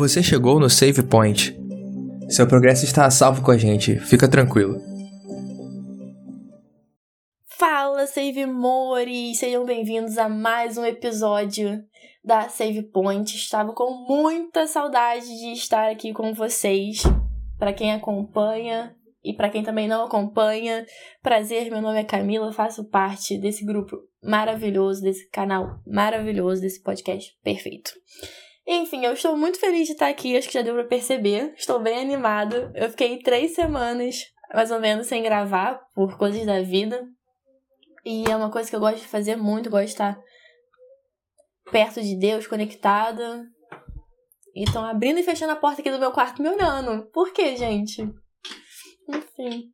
Você chegou no Save Point. Seu progresso está a salvo com a gente, fica tranquilo. Fala, Save Mores! Sejam bem-vindos a mais um episódio da Save Point. Estava com muita saudade de estar aqui com vocês. Para quem acompanha e para quem também não acompanha, prazer, meu nome é Camila, faço parte desse grupo maravilhoso, desse canal maravilhoso, desse podcast perfeito. Enfim, eu estou muito feliz de estar aqui, acho que já deu pra perceber. Estou bem animada. Eu fiquei três semanas, mais ou menos, sem gravar, por coisas da vida. E é uma coisa que eu gosto de fazer muito, gosto de estar perto de Deus, conectada. E estão abrindo e fechando a porta aqui do meu quarto me olhando. Por quê, gente? Enfim.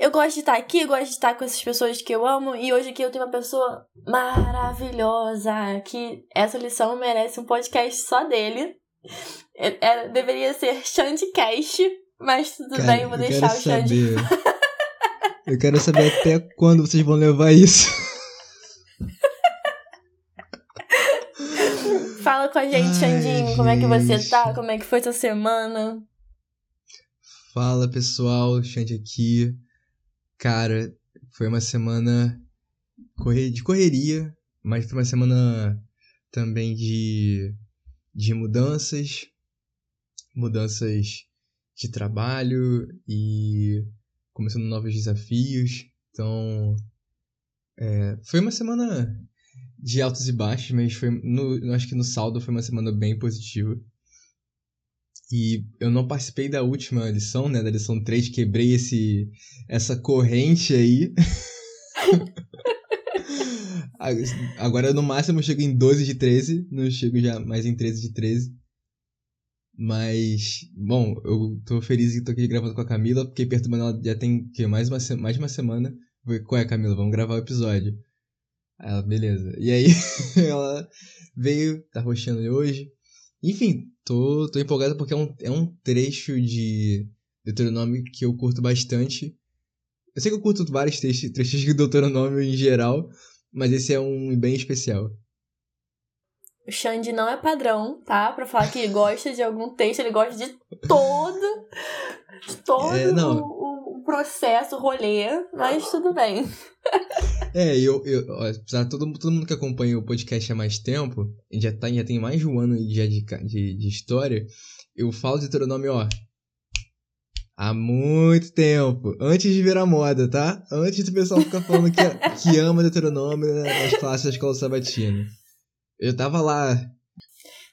Eu gosto de estar aqui, gosto de estar com essas pessoas que eu amo. E hoje aqui eu tenho uma pessoa maravilhosa. Que essa lição merece um podcast só dele. É, é, deveria ser Shandcast, mas tudo Cara, bem, eu vou deixar o Xande. saber. Eu quero saber até quando vocês vão levar isso. Fala com a gente, Xandinho, como é que você tá? Como é que foi sua semana? Fala pessoal, Xande aqui. Cara, foi uma semana de correria, mas foi uma semana também de, de mudanças, mudanças de trabalho e começando novos desafios. Então, é, foi uma semana de altos e baixos, mas foi no, acho que no saldo foi uma semana bem positiva. E eu não participei da última lição, né? Da lição 3, quebrei esse, essa corrente aí. Agora, no máximo, eu chego em 12 de 13. Não chego já mais em 13 de 13. Mas, bom, eu tô feliz que tô aqui gravando com a Camila, porque perturbando ela já tem que, mais, uma, mais de uma semana. Falei, Qual é, Camila? Vamos gravar o episódio. Aí ela, beleza. E aí, ela veio, tá roxando hoje. Enfim, tô, tô empolgado porque é um, é um trecho de Deuteronômio que eu curto bastante. Eu sei que eu curto vários trechos, trechos de Deuteronômio em geral, mas esse é um bem especial. O Xande não é padrão, tá? Pra falar que gosta de algum texto, ele gosta de todo, de todo É, não. Processo, o rolê, mas tudo bem. É, eu, eu apesar de todo, todo mundo que acompanha o podcast há mais tempo, já, tá, já tem mais de um ano já de, de, de história, eu falo de Deuteronômio, ó, há muito tempo, antes de virar moda, tá? Antes do pessoal ficar falando que, que ama Deuteronômio né, nas classes da escola sabatina. Eu tava lá,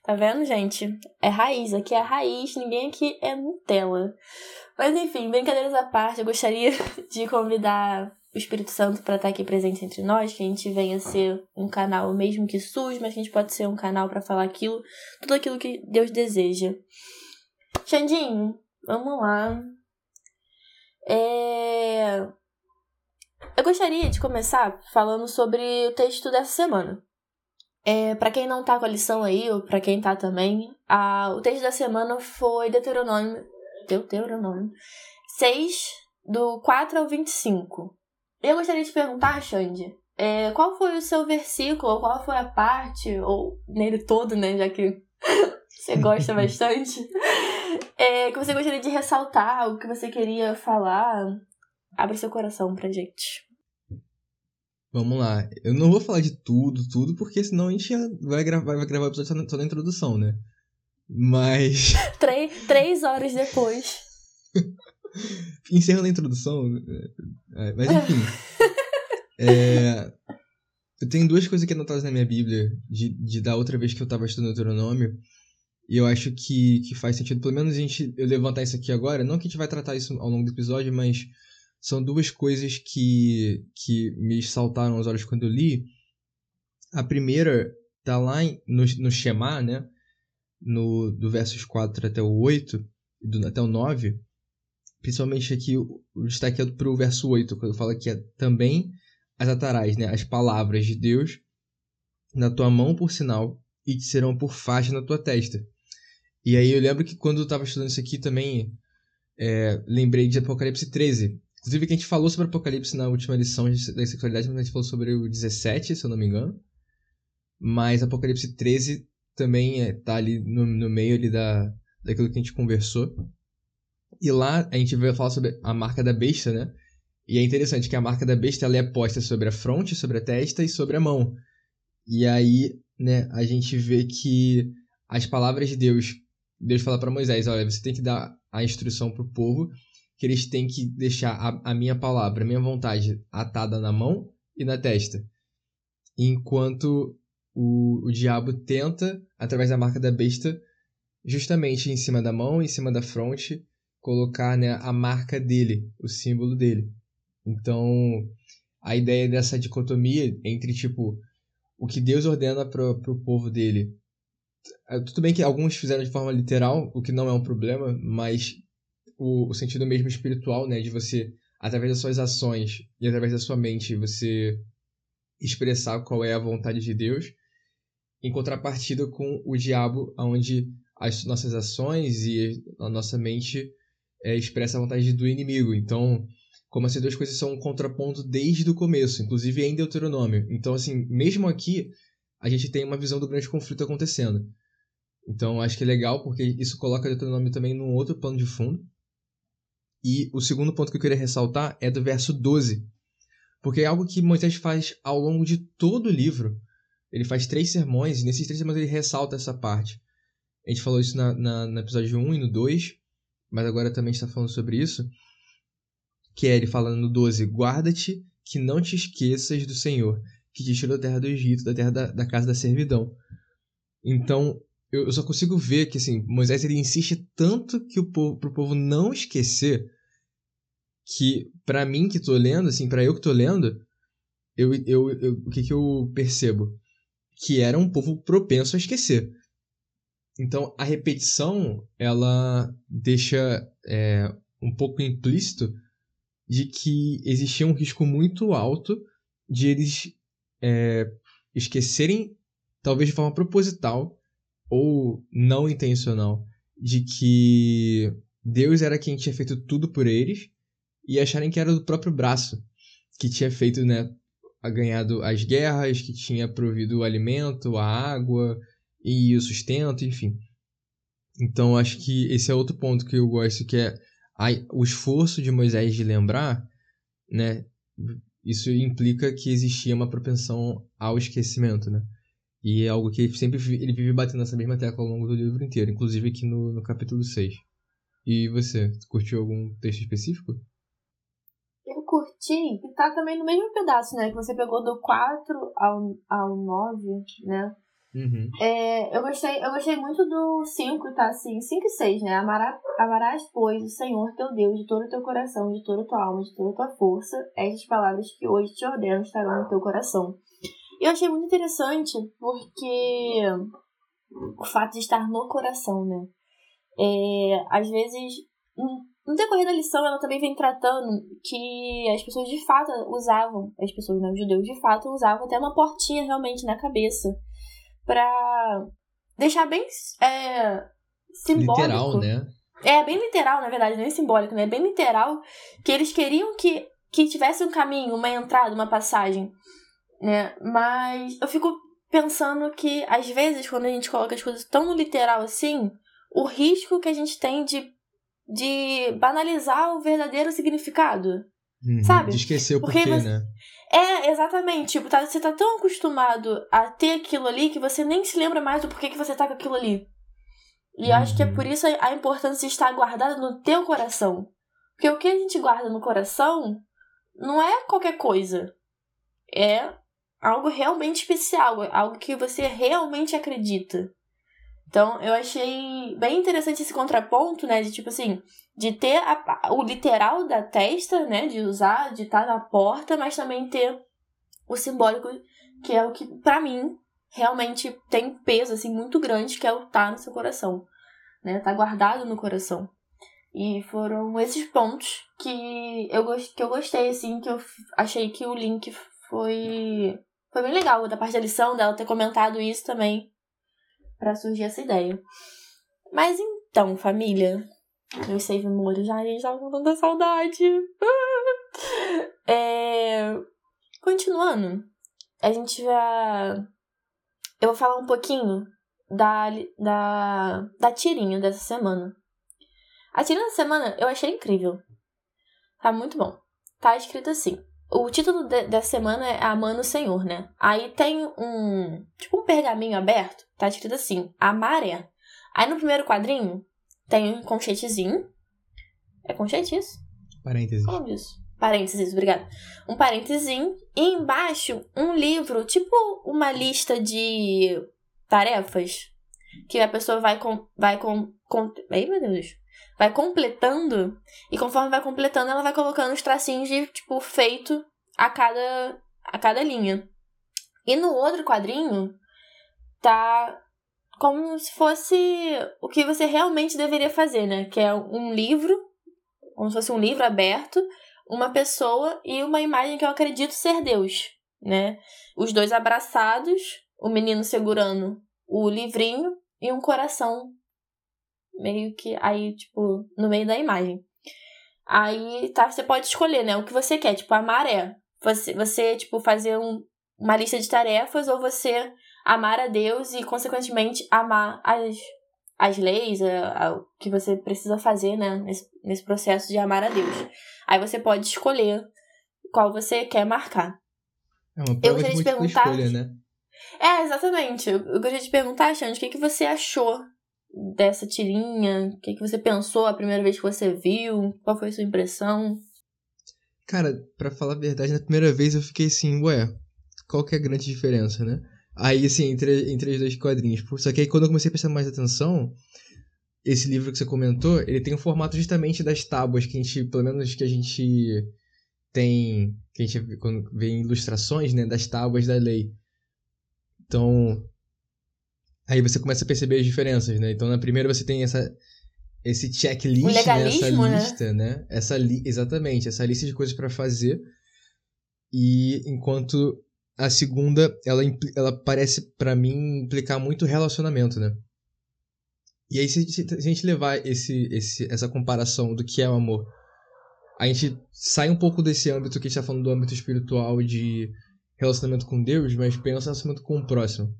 Tá vendo, gente? É raiz, aqui é raiz, ninguém aqui é Nutella. Mas enfim, brincadeiras à parte, eu gostaria de convidar o Espírito Santo para estar aqui presente entre nós, que a gente venha ser um canal mesmo que sujo, mas que a gente pode ser um canal para falar aquilo, tudo aquilo que Deus deseja. Xandinho, vamos lá. É... Eu gostaria de começar falando sobre o texto dessa semana. É, para quem não tá com a lição aí, ou pra quem tá também, a, o texto da semana foi Deuteronômio, Deuteronômio 6, do 4 ao 25. Eu gostaria de perguntar, Xande, é, qual foi o seu versículo, ou qual foi a parte, ou nele todo, né, já que você gosta bastante, é, que você gostaria de ressaltar, o que você queria falar? Abre seu coração pra gente. vamos lá. Eu não vou falar de tudo, tudo, porque senão a gente vai gravar, vai gravar o episódio só na, só na introdução, né? Mas... Três, três horas depois. encerrando a introdução, é, mas enfim. é, eu tenho duas coisas aqui anotadas na minha Bíblia, de, de da outra vez que eu tava estudando Deuteronômio, e eu acho que, que faz sentido, pelo menos a gente eu levantar isso aqui agora, não que a gente vai tratar isso ao longo do episódio, mas são duas coisas que, que me saltaram aos olhos quando eu li. A primeira tá lá no, no Shema, né? No, do versos 4 até o 8, do, até o 9, principalmente aqui o, o destaque é pro verso 8, quando fala que é também as atarás, né, as palavras de Deus na tua mão por sinal e te serão por faixa na tua testa. E aí eu lembro que quando eu tava estudando isso aqui também é, lembrei de Apocalipse 13. Inclusive que a gente falou sobre Apocalipse na última lição da sexualidade, mas a gente falou sobre o 17, se eu não me engano. Mas Apocalipse 13 também é, tá ali no, no meio ali da, daquilo que a gente conversou. E lá a gente vai falar sobre a marca da besta, né? E é interessante que a marca da besta ela é posta sobre a fronte, sobre a testa e sobre a mão. E aí, né, a gente vê que as palavras de Deus, Deus fala para Moisés, olha, você tem que dar a instrução pro povo que eles têm que deixar a, a minha palavra, a minha vontade atada na mão e na testa. Enquanto o, o diabo tenta, através da marca da besta, justamente em cima da mão, em cima da fronte, colocar né, a marca dele, o símbolo dele. Então, a ideia dessa dicotomia entre, tipo, o que Deus ordena para o povo dele. É, tudo bem que alguns fizeram de forma literal, o que não é um problema, mas o, o sentido mesmo espiritual, né? De você, através das suas ações e através da sua mente, você expressar qual é a vontade de Deus, em contrapartida com o diabo, onde as nossas ações e a nossa mente é, expressa a vontade do inimigo. Então, como essas duas coisas são um contraponto desde o começo, inclusive em Deuteronômio. Então, assim, mesmo aqui, a gente tem uma visão do grande conflito acontecendo. Então, acho que é legal porque isso coloca Deuteronômio também num outro plano de fundo. E o segundo ponto que eu queria ressaltar é do verso 12. Porque é algo que Moisés faz ao longo de todo o livro. Ele faz três sermões, e nesses três sermões ele ressalta essa parte. A gente falou isso na, na, no episódio 1 e no 2, mas agora também está falando sobre isso. Que é ele falando no 12: Guarda-te que não te esqueças do Senhor, que te tirou da terra do Egito, da terra da, da casa da servidão. Então, eu, eu só consigo ver que assim, Moisés ele insiste tanto que o povo, pro povo não esquecer que para mim que tô lendo, assim, para eu que tô lendo, eu, eu, eu, o que que eu percebo? Que era um povo propenso a esquecer. Então, a repetição, ela deixa é, um pouco implícito de que existia um risco muito alto de eles é, esquecerem, talvez de forma proposital, ou não intencional de que Deus era quem tinha feito tudo por eles e acharem que era do próprio braço que tinha feito, né, ganhado as guerras, que tinha provido o alimento, a água e o sustento, enfim. Então acho que esse é outro ponto que eu gosto, que é a, o esforço de Moisés de lembrar, né? Isso implica que existia uma propensão ao esquecimento, né? E é algo que ele sempre ele vive batendo nessa mesma tecla ao longo do livro inteiro, inclusive aqui no, no capítulo 6. E você, curtiu algum texto específico? Curti, e tá também no mesmo pedaço, né? Que você pegou do 4 ao, ao 9, né? Uhum. É, eu, gostei, eu gostei muito do 5, tá assim, 5 e 6, né? Amará, amarás, pois, o Senhor teu Deus de todo o teu coração, de toda a tua alma, de toda a tua força. Estas palavras que hoje te ordeno estarão no teu coração. Eu achei muito interessante porque o fato de estar no coração, né? É, às vezes, no decorrer da lição, ela também vem tratando que as pessoas de fato usavam, as pessoas não judeus de fato usavam até uma portinha realmente na cabeça para deixar bem é, simbólico. Literal, né? É, bem literal, na verdade, não é simbólico, né? É bem literal que eles queriam que, que tivesse um caminho, uma entrada, uma passagem né? Mas eu fico pensando que, às vezes, quando a gente coloca as coisas tão literal assim, o risco que a gente tem de, de banalizar o verdadeiro significado. Uhum, sabe? De esquecer o Porque porquê, você... né? É, exatamente. Tipo, tá, você tá tão acostumado a ter aquilo ali que você nem se lembra mais do porquê que você tá com aquilo ali. E uhum. eu acho que é por uhum. isso a importância de estar guardado no teu coração. Porque o que a gente guarda no coração não é qualquer coisa. É algo realmente especial, algo que você realmente acredita. Então, eu achei bem interessante esse contraponto, né? De tipo assim, de ter a, o literal da testa, né? De usar, de estar tá na porta, mas também ter o simbólico, que é o que, para mim, realmente tem peso, assim, muito grande, que é o tá no seu coração, né? Tá guardado no coração. E foram esses pontos que eu, que eu gostei, assim, que eu achei que o link foi foi bem legal da parte da lição dela ter comentado isso também para surgir essa ideia. Mas então, família, meus save memórias já, já com tanta saudade. é... Continuando, a gente vai. Eu vou falar um pouquinho da, da, da tirinha dessa semana. A tirinha dessa semana eu achei incrível. Tá muito bom. Tá escrito assim. O título de, dessa semana é Amando o Senhor, né? Aí tem um. Tipo um pergaminho aberto. Tá escrito assim: A maré. Aí no primeiro quadrinho tem um conchetezinho. É conchete isso? Parênteses. Como isso? Parênteses, obrigada. Um parênteses e embaixo um livro, tipo uma lista de tarefas que a pessoa vai com, vai com, com ai meu Deus, vai completando e conforme vai completando ela vai colocando os tracinhos de tipo feito a cada a cada linha. E no outro quadrinho tá como se fosse o que você realmente deveria fazer, né? Que é um livro, como se fosse um livro aberto, uma pessoa e uma imagem que eu acredito ser Deus, né? Os dois abraçados, o menino segurando o livrinho e um coração meio que aí, tipo, no meio da imagem. Aí, tá, você pode escolher, né, o que você quer, tipo, a maré. Você, você tipo, fazer um, uma lista de tarefas ou você amar a Deus e, consequentemente, amar as, as leis, a, a, o que você precisa fazer, né, nesse, nesse processo de amar a Deus. Aí você pode escolher qual você quer marcar. É uma prova eu gostaria de, de perguntar. Escolha, né? É, exatamente. Eu, eu gostaria de perguntar, Xande, o que, que você achou dessa tirinha? O que, que você pensou a primeira vez que você viu? Qual foi a sua impressão? Cara, para falar a verdade, na primeira vez eu fiquei assim, ué, qual que é a grande diferença, né? Aí, assim, entre, entre os dois quadrinhos. Só que aí quando eu comecei a prestar mais atenção, esse livro que você comentou, ele tem o formato justamente das tábuas que a gente, pelo menos que a gente tem, que a gente quando vê em ilustrações, né, das tábuas da lei. Então, aí você começa a perceber as diferenças, né? Então, na primeira você tem essa esse checklist, né? essa né? lista, né? né? Essa li exatamente, essa lista de coisas para fazer. E enquanto a segunda, ela, ela parece para mim implicar muito relacionamento, né? E aí, se, se, a gente levar esse, esse, essa comparação do que é o amor, a gente sai um pouco desse âmbito que a gente tá falando do âmbito espiritual de relacionamento com Deus, mas pensa relacionamento com o próximo.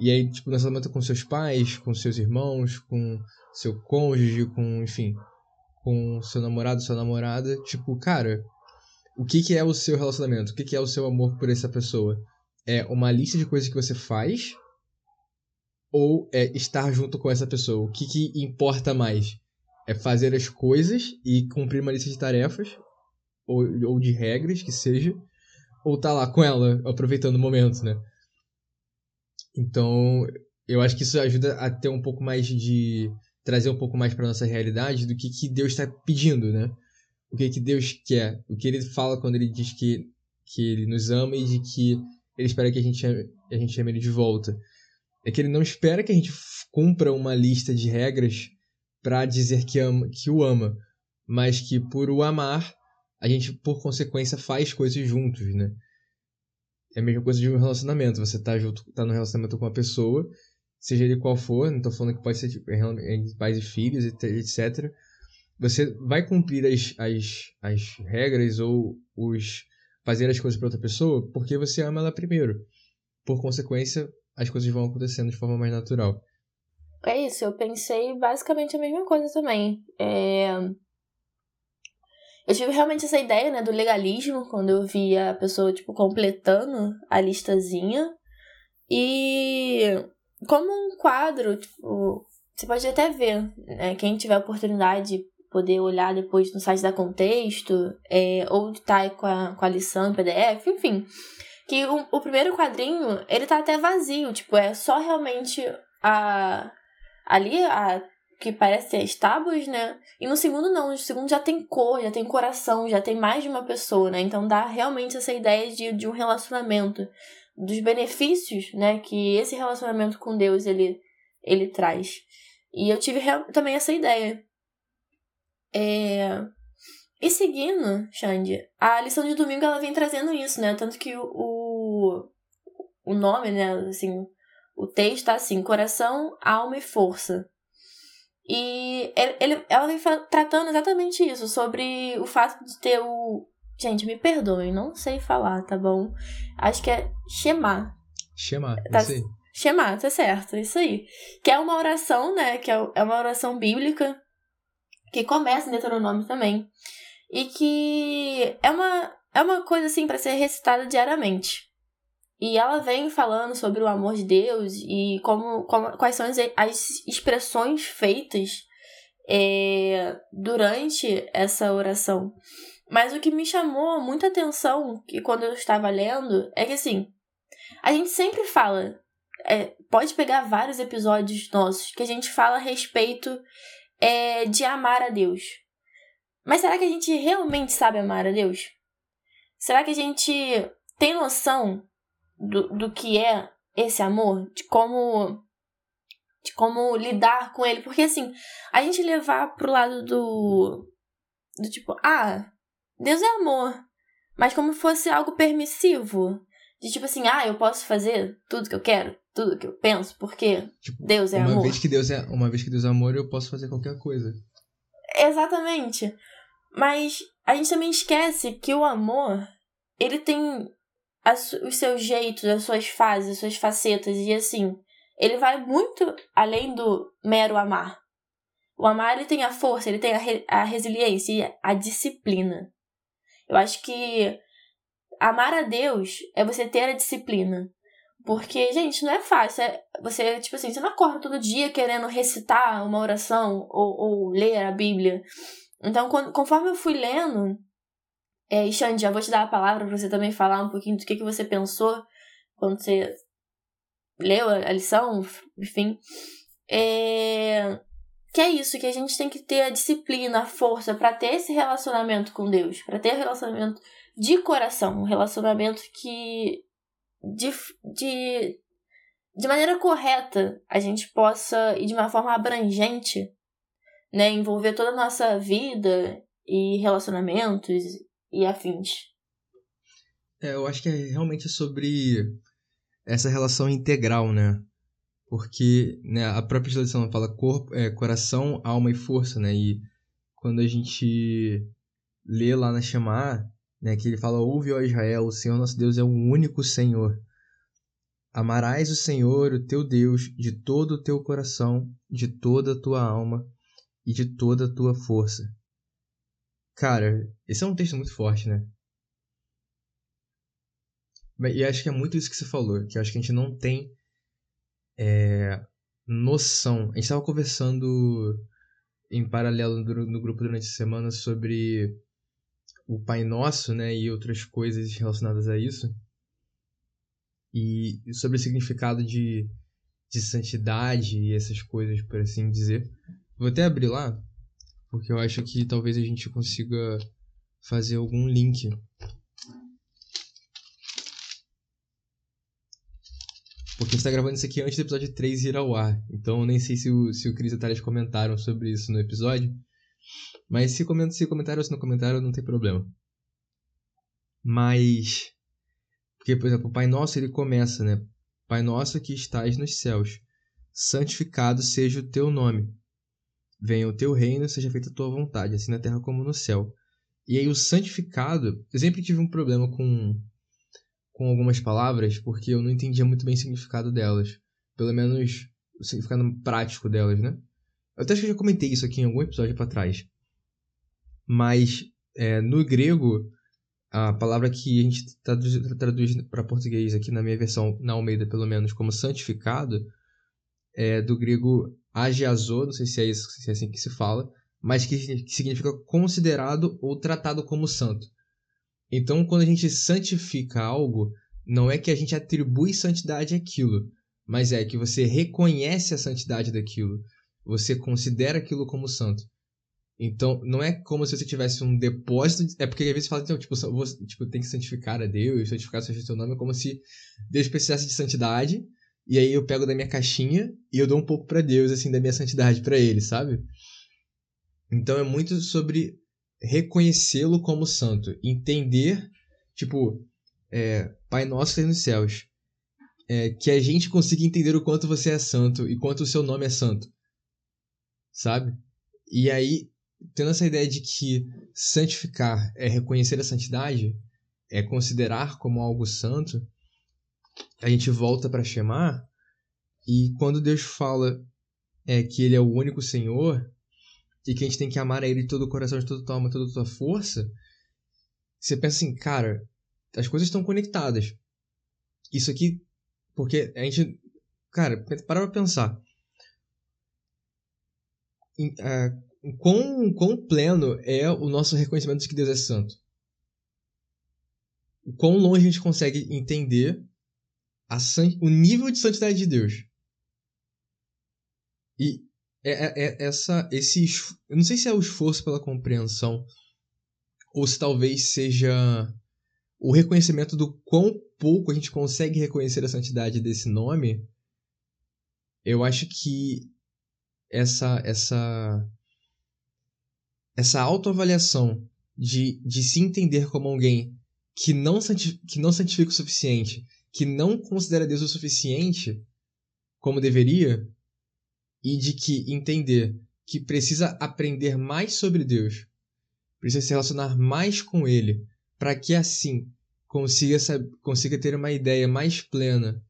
E aí, tipo, relacionamento com seus pais, com seus irmãos, com seu cônjuge, com, enfim, com seu namorado, sua namorada, tipo, cara, o que que é o seu relacionamento? O que que é o seu amor por essa pessoa? É uma lista de coisas que você faz ou é estar junto com essa pessoa? O que que importa mais? É fazer as coisas e cumprir uma lista de tarefas ou, ou de regras que seja, ou tá lá com ela, aproveitando o momento, né? Então, eu acho que isso ajuda a ter um pouco mais de trazer um pouco mais para nossa realidade do que que Deus está pedindo, né? O que que Deus quer, o que ele fala quando ele diz que que ele nos ama e de que ele espera que a gente ame, a gente ame ele de volta. É que ele não espera que a gente cumpra uma lista de regras para dizer que ama, que o ama, mas que por o amar a gente, por consequência, faz coisas juntos, né? É a mesma coisa de um relacionamento. Você tá junto, tá no relacionamento com uma pessoa, seja ele qual for, não tô falando que pode ser tipo, pais e filhos, etc. Você vai cumprir as, as, as regras ou os fazer as coisas para outra pessoa porque você ama ela primeiro. Por consequência, as coisas vão acontecendo de forma mais natural. É isso, eu pensei basicamente a mesma coisa também. É... Eu tive realmente essa ideia, né, do legalismo, quando eu vi a pessoa, tipo, completando a listazinha. E como um quadro, tipo, você pode até ver, né, quem tiver oportunidade de poder olhar depois no site da Contexto, é, ou tá com a, com a lição em PDF, enfim. Que o, o primeiro quadrinho, ele tá até vazio, tipo, é só realmente a... Ali, a que parece as tábuas, né? E no segundo não, no segundo já tem cor, já tem coração, já tem mais de uma pessoa, né? Então dá realmente essa ideia de, de um relacionamento, dos benefícios, né, que esse relacionamento com Deus ele, ele traz. E eu tive também essa ideia. É... E seguindo, Xande, a lição de domingo ela vem trazendo isso, né? Tanto que o, o, o nome, né, assim, o texto tá assim, coração, alma e força. E ele, ela vem tratando exatamente isso, sobre o fato de ter o. Gente, me perdoem, não sei falar, tá bom? Acho que é Shema. Shema, tá, Shema, tá certo, isso aí. Que é uma oração, né? Que é, é uma oração bíblica que começa em Deuteronômio também. E que é uma, é uma coisa assim para ser recitada diariamente. E ela vem falando sobre o amor de Deus e como, como quais são as, as expressões feitas é, durante essa oração. Mas o que me chamou muita atenção que quando eu estava lendo é que assim, a gente sempre fala, é, pode pegar vários episódios nossos que a gente fala a respeito é, de amar a Deus. Mas será que a gente realmente sabe amar a Deus? Será que a gente tem noção do, do que é esse amor? De como de como lidar com ele. Porque assim, a gente levar pro lado do. Do tipo, ah, Deus é amor. Mas como fosse algo permissivo. De tipo assim, ah, eu posso fazer tudo que eu quero, tudo que eu penso, porque tipo, Deus é uma amor. Vez que Deus é, uma vez que Deus é amor, eu posso fazer qualquer coisa. Exatamente. Mas a gente também esquece que o amor, ele tem as, os seus jeitos, as suas fases, as suas facetas. E assim, ele vai muito além do mero amar. O amar ele tem a força, ele tem a, re, a resiliência e a disciplina. Eu acho que amar a Deus é você ter a disciplina. Porque, gente, não é fácil. É você, tipo assim, você não acorda todo dia querendo recitar uma oração ou, ou ler a Bíblia. Então, quando, conforme eu fui lendo, é, Xande, já vou te dar a palavra para você também falar um pouquinho do que, que você pensou quando você leu a lição, enfim. É... Que é isso, que a gente tem que ter a disciplina, a força para ter esse relacionamento com Deus, para ter um relacionamento de coração, um relacionamento que de, de, de maneira correta a gente possa e de uma forma abrangente, né, envolver toda a nossa vida e relacionamentos e afins. É, eu acho que é realmente sobre essa relação integral, né? Porque né, a própria tradução fala corpo, é, coração, alma e força, né? E quando a gente lê lá na Shema, né, que ele fala: Ouve, ó Israel, o Senhor nosso Deus é o único Senhor. Amarás o Senhor, o teu Deus, de todo o teu coração, de toda a tua alma e de toda a tua força. Cara, esse é um texto muito forte, né? E acho que é muito isso que você falou, que acho que a gente não tem é, noção. A gente estava conversando em paralelo no, grupo durante a semana sobre o Pai Nosso, né, e outras coisas relacionadas a isso. E sobre o significado de, de santidade e essas coisas, por assim dizer. Vou até abrir lá, porque eu acho que talvez a gente consiga fazer algum link Porque a gente tá gravando isso aqui antes do episódio 3 ir ao ar. Então eu nem sei se o, se o Cris e a Thales comentaram sobre isso no episódio. Mas se, comenta, se comentaram ou se não comentaram, não tem problema. Mas. Porque, por exemplo, o Pai Nosso ele começa, né? Pai Nosso que estás nos céus, santificado seja o teu nome. Venha o teu reino, seja feita a tua vontade, assim na terra como no céu. E aí o santificado, eu sempre tive um problema com com algumas palavras porque eu não entendia muito bem o significado delas. Pelo menos o significado prático delas, né? Eu até acho que eu já comentei isso aqui em algum episódio para trás. Mas é, no grego, a palavra que a gente traduz, traduz para português aqui na minha versão, na Almeida pelo menos, como santificado, é do grego agiazo, não sei se é, isso, se é assim que se fala, mas que significa considerado ou tratado como santo. Então, quando a gente santifica algo, não é que a gente atribui santidade àquilo, mas é que você reconhece a santidade daquilo. Você considera aquilo como santo. Então, não é como se você tivesse um depósito. É porque às vezes fala, então, tipo, você, tipo, tem que santificar a Deus, santificar o seu nome, é como se Deus precisasse de santidade. E aí eu pego da minha caixinha e eu dou um pouco para Deus, assim, da minha santidade para ele, sabe? Então é muito sobre reconhecê-lo como santo, entender, tipo, é, Pai Nosso que nos céus, é, que a gente consiga entender o quanto você é santo e quanto o seu nome é santo, sabe? E aí, tendo essa ideia de que santificar é reconhecer a santidade, é considerar como algo santo, a gente volta para chamar E quando Deus fala é, que Ele é o único Senhor e que a gente tem que amar a Ele de todo o coração, de toda a tua alma, de toda a tua força, você pensa assim, cara, as coisas estão conectadas. Isso aqui, porque a gente, cara, para pra pensar. Uh, quão, quão pleno é o nosso reconhecimento de que Deus é santo? O quão longe a gente consegue entender a o nível de santidade de Deus? E é, é, é, essa, esse. Eu não sei se é o esforço pela compreensão, ou se talvez seja o reconhecimento do quão pouco a gente consegue reconhecer a santidade desse nome. Eu acho que essa essa essa autoavaliação de, de se entender como alguém que não, que não santifica o suficiente, que não considera Deus o suficiente como deveria, e de que entender que precisa aprender mais sobre Deus, precisa se relacionar mais com Ele, para que assim consiga, consiga ter uma ideia mais plena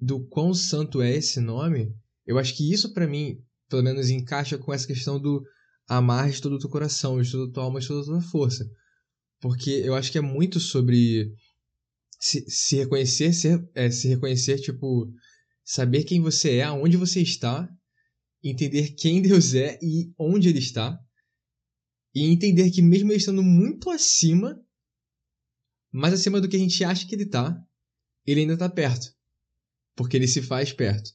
do quão santo é esse nome, eu acho que isso para mim, pelo menos, encaixa com essa questão do amar de todo o teu coração, de toda a tua alma, de toda a tua força. Porque eu acho que é muito sobre se, se reconhecer, ser, é, se reconhecer, tipo, saber quem você é, aonde você está entender quem Deus é e onde ele está, e entender que mesmo ele estando muito acima, mais acima do que a gente acha que ele está, ele ainda está perto, porque ele se faz perto.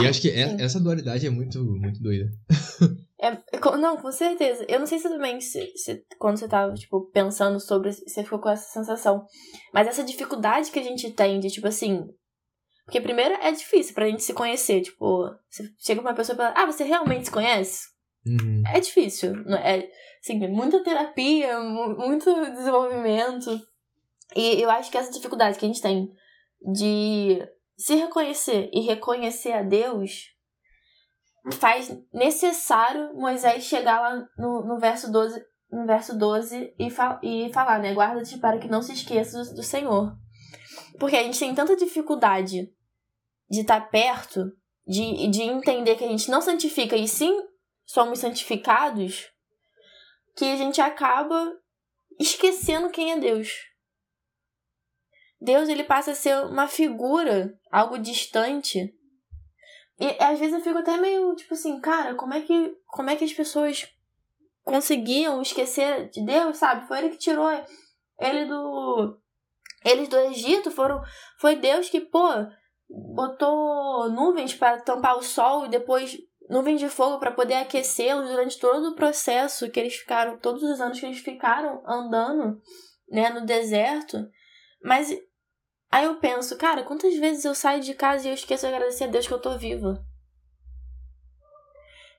E acho que é, essa dualidade é muito, muito doida. É, não, com certeza. Eu não sei se também, se, se, quando você tava, tipo, pensando sobre, você ficou com essa sensação. Mas essa dificuldade que a gente tem de, tipo assim, porque primeiro é difícil pra gente se conhecer. Tipo, você chega pra uma pessoa e fala, ah, você realmente se conhece? Uhum. É difícil. É, assim, muita terapia, muito desenvolvimento. E eu acho que essa dificuldade que a gente tem de se reconhecer e reconhecer a Deus faz necessário Moisés chegar lá no, no verso 12, no verso 12 e, fa e falar, né? Guarda-te para que não se esqueça do, do Senhor. Porque a gente tem tanta dificuldade de estar tá perto, de, de entender que a gente não santifica e sim somos santificados, que a gente acaba esquecendo quem é Deus. Deus ele passa a ser uma figura, algo distante. E às vezes eu fico até meio tipo assim, cara, como é que como é que as pessoas conseguiam esquecer de Deus, sabe? Foi ele que tirou ele do eles do Egito, foram foi Deus que, pô, botou nuvens para tampar o sol e depois nuvens de fogo para poder aquecê-los durante todo o processo que eles ficaram, todos os anos que eles ficaram andando, né, no deserto. Mas aí eu penso, cara, quantas vezes eu saio de casa e eu esqueço de agradecer a Deus que eu tô viva?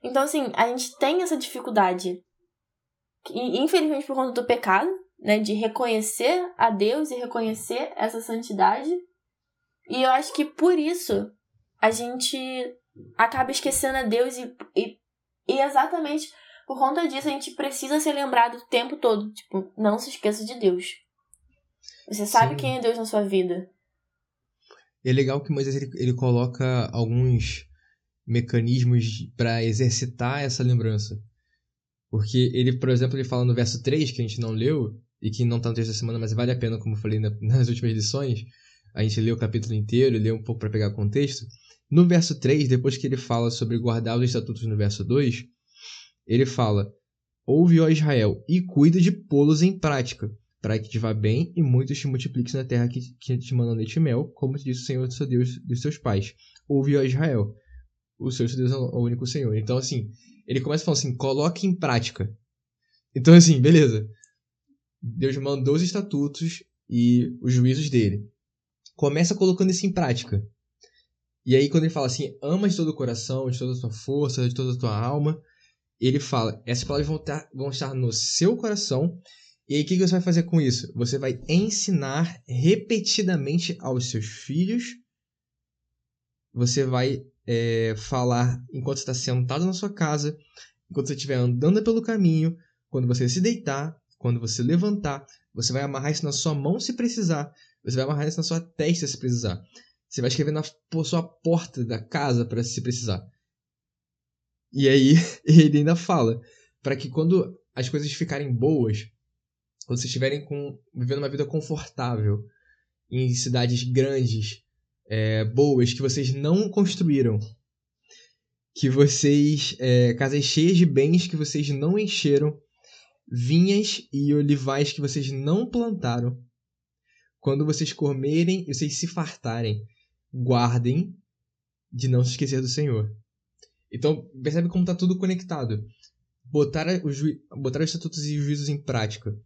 Então, assim, a gente tem essa dificuldade. Infelizmente, por conta do pecado, né, de reconhecer a Deus e reconhecer essa santidade e eu acho que por isso a gente acaba esquecendo a Deus e, e, e exatamente por conta disso a gente precisa ser lembrado o tempo todo. Tipo, não se esqueça de Deus. Você sabe Sim. quem é Deus na sua vida. E é legal que Moisés ele, ele coloca alguns mecanismos para exercitar essa lembrança. Porque ele, por exemplo, ele fala no verso 3, que a gente não leu, e que não está no texto da semana, mas vale a pena, como eu falei na, nas últimas lições, a gente lê o capítulo inteiro, lê um pouco para pegar contexto. No verso 3, depois que ele fala sobre guardar os estatutos no verso 2, ele fala: Ouve, ó Israel, e cuida de pô-los em prática, para que te vá bem e muito te multipliques na terra que, que te manda leite e mel, como te disse o Senhor, seu Deus, dos seus pais. Ouve, ó Israel, o seu Deus, é o único Senhor. Então, assim, ele começa falando assim: coloque em prática. Então, assim, beleza. Deus mandou os estatutos e os juízos dele começa colocando isso em prática. E aí, quando ele fala assim, ama de todo o coração, de toda a tua força, de toda a tua alma, ele fala, essas palavras vão estar, vão estar no seu coração. E aí, o que você vai fazer com isso? Você vai ensinar repetidamente aos seus filhos. Você vai é, falar enquanto você está sentado na sua casa, enquanto você estiver andando pelo caminho, quando você se deitar, quando você levantar. Você vai amarrar isso na sua mão se precisar. Você vai amarrar isso na sua testa se precisar. Você vai escrever na sua porta da casa para se precisar. E aí ele ainda fala para que quando as coisas ficarem boas, quando vocês estiverem com, vivendo uma vida confortável em cidades grandes, é, boas, que vocês não construíram, que vocês é, casas cheias de bens que vocês não encheram, vinhas e olivais que vocês não plantaram. Quando vocês comerem e vocês se fartarem, guardem de não se esquecer do Senhor. Então, percebe como está tudo conectado. Botar, os, botar os estatutos e os juízos em prática.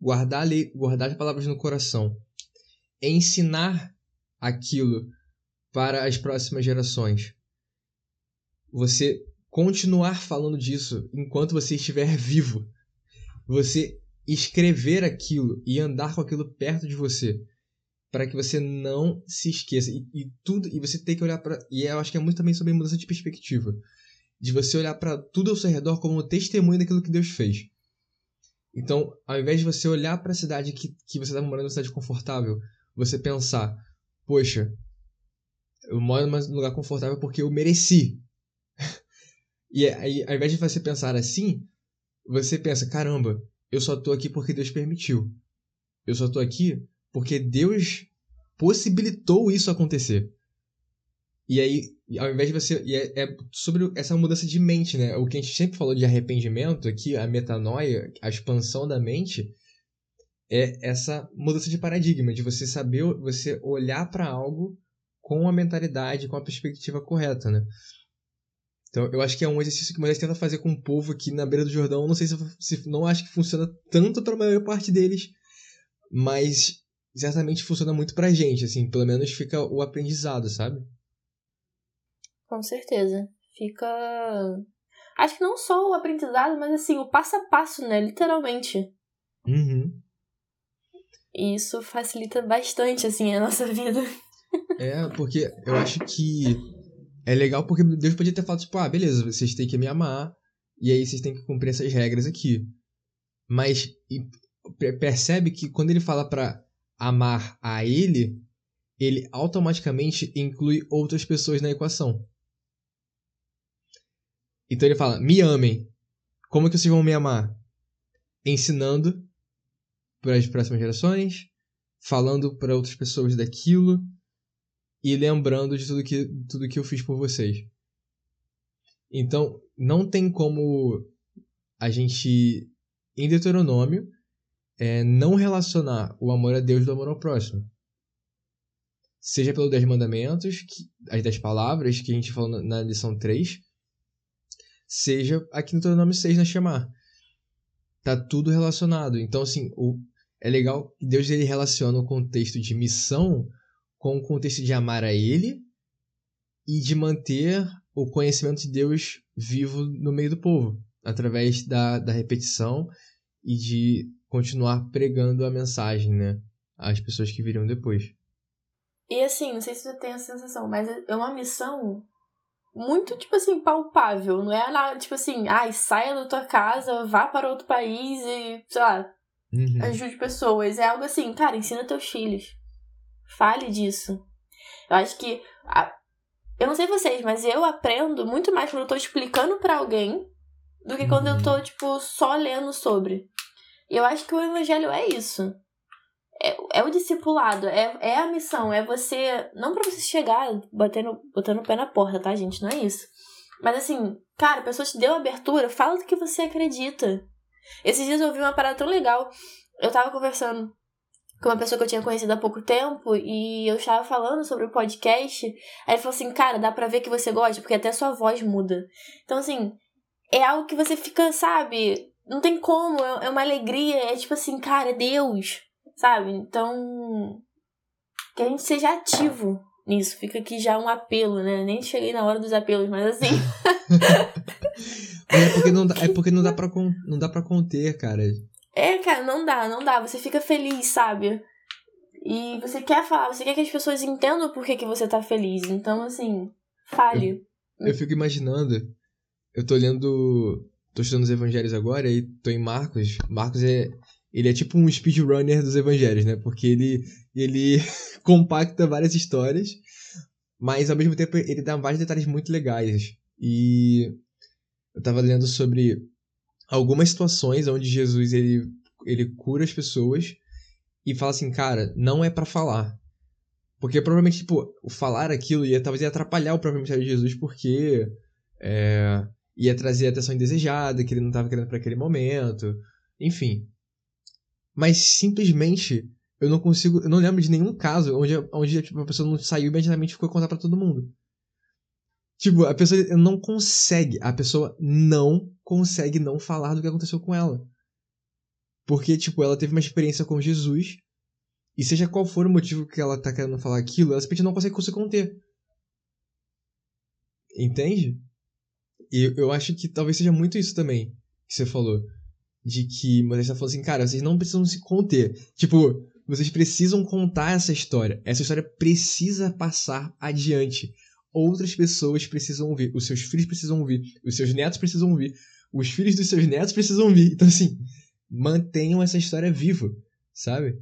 Guardar, guardar as palavras no coração. Ensinar aquilo para as próximas gerações. Você continuar falando disso enquanto você estiver vivo. Você escrever aquilo e andar com aquilo perto de você para que você não se esqueça e, e tudo e você tem que olhar para e eu acho que é muito também sobre mudança de perspectiva de você olhar para tudo ao seu redor como um testemunho daquilo que Deus fez então ao invés de você olhar para a cidade que, que você está morando uma cidade confortável você pensar poxa eu moro num lugar confortável porque eu mereci e aí ao invés de você pensar assim você pensa caramba eu só tô aqui porque Deus permitiu eu só tô aqui porque Deus possibilitou isso acontecer. E aí, ao invés de você. É, é, sobre essa mudança de mente, né? O que a gente sempre falou de arrependimento aqui, a metanoia, a expansão da mente, é essa mudança de paradigma, de você saber, você olhar para algo com a mentalidade, com a perspectiva correta, né? Então, eu acho que é um exercício que Moisés tenta fazer com o povo aqui na beira do Jordão. Não sei se, se não acho que funciona tanto para a maior parte deles, mas certamente funciona muito pra gente, assim, pelo menos fica o aprendizado, sabe? Com certeza. Fica. Acho que não só o aprendizado, mas assim, o passo a passo, né? Literalmente. Uhum. E isso facilita bastante, assim, a nossa vida. É, porque eu acho que é legal porque Deus podia ter falado, tipo, ah, beleza, vocês têm que me amar, e aí vocês têm que cumprir essas regras aqui. Mas percebe que quando ele fala pra amar a ele, ele automaticamente inclui outras pessoas na equação. Então ele fala: me amem. Como que vocês vão me amar? Ensinando para as próximas gerações, falando para outras pessoas daquilo e lembrando de tudo que, tudo que eu fiz por vocês. Então, não tem como a gente, em Deuteronômio, é não relacionar o amor a Deus do amor ao próximo. Seja pelo Dez Mandamentos, que, as Dez Palavras, que a gente falou na, na lição 3, seja aqui no Deuteronômio 6 na chamar. Tá tudo relacionado. Então, assim, o, é legal que Deus ele relaciona o contexto de missão com o contexto de amar a Ele e de manter o conhecimento de Deus vivo no meio do povo, através da, da repetição e de continuar pregando a mensagem, né? Às pessoas que viriam depois. E assim, não sei se você tem essa sensação, mas é uma missão muito, tipo assim, palpável. Não é nada, tipo assim, ai, saia da tua casa, vá para outro país e, sei lá, uhum. ajude pessoas. É algo assim, cara, ensina teus filhos. Fale disso. Eu acho que. A... Eu não sei vocês, mas eu aprendo muito mais quando eu tô explicando para alguém do que quando uhum. eu tô, tipo, só lendo sobre. E eu acho que o evangelho é isso. É, é o discipulado, é, é a missão, é você. Não para você chegar botando, botando o pé na porta, tá, gente? Não é isso. Mas assim, cara, a pessoa te deu abertura, fala do que você acredita. Esses dias eu ouvi uma parada tão legal. Eu tava conversando com uma pessoa que eu tinha conhecido há pouco tempo e eu estava falando sobre o podcast. Aí ele falou assim: Cara, dá pra ver que você gosta, porque até sua voz muda. Então, assim, é algo que você fica, sabe, não tem como, é, é uma alegria, é tipo assim, cara, é Deus, sabe? Então, que a gente seja ativo nisso. Fica aqui já um apelo, né? Nem cheguei na hora dos apelos, mas assim. é porque não dá, é porque não dá para não dá para conter, cara. É, cara, não dá, não dá. Você fica feliz, sabe? E você quer falar, você quer que as pessoas entendam por que, que você tá feliz. Então, assim, fale. Eu, eu fico imaginando, eu tô lendo tô estudando os evangelhos agora e tô em Marcos. Marcos é, ele é tipo um speedrunner dos evangelhos, né? Porque ele, ele compacta várias histórias, mas ao mesmo tempo ele dá vários detalhes muito legais. E eu tava lendo sobre algumas situações onde Jesus ele, ele cura as pessoas e fala assim, cara, não é para falar. Porque provavelmente, tipo, falar aquilo ia talvez ia atrapalhar o próprio mistério de Jesus, porque é, ia trazer atenção indesejada, que ele não estava querendo para aquele momento. Enfim. Mas simplesmente eu não consigo. Eu não lembro de nenhum caso onde, onde tipo, a pessoa não saiu e imediatamente ficou contar para todo mundo. Tipo, a pessoa não consegue. A pessoa não consegue não falar do que aconteceu com ela. Porque, tipo, ela teve uma experiência com Jesus. E seja qual for o motivo que ela tá querendo falar aquilo, ela simplesmente não consegue se conter. Entende? E eu acho que talvez seja muito isso também que você falou. De que tá falando assim, cara, vocês não precisam se conter. Tipo, vocês precisam contar essa história. Essa história precisa passar adiante. Outras pessoas precisam ouvir. Os seus filhos precisam ouvir. Os seus netos precisam ouvir. Os filhos dos seus netos precisam ouvir. Então, assim, mantenham essa história viva, sabe?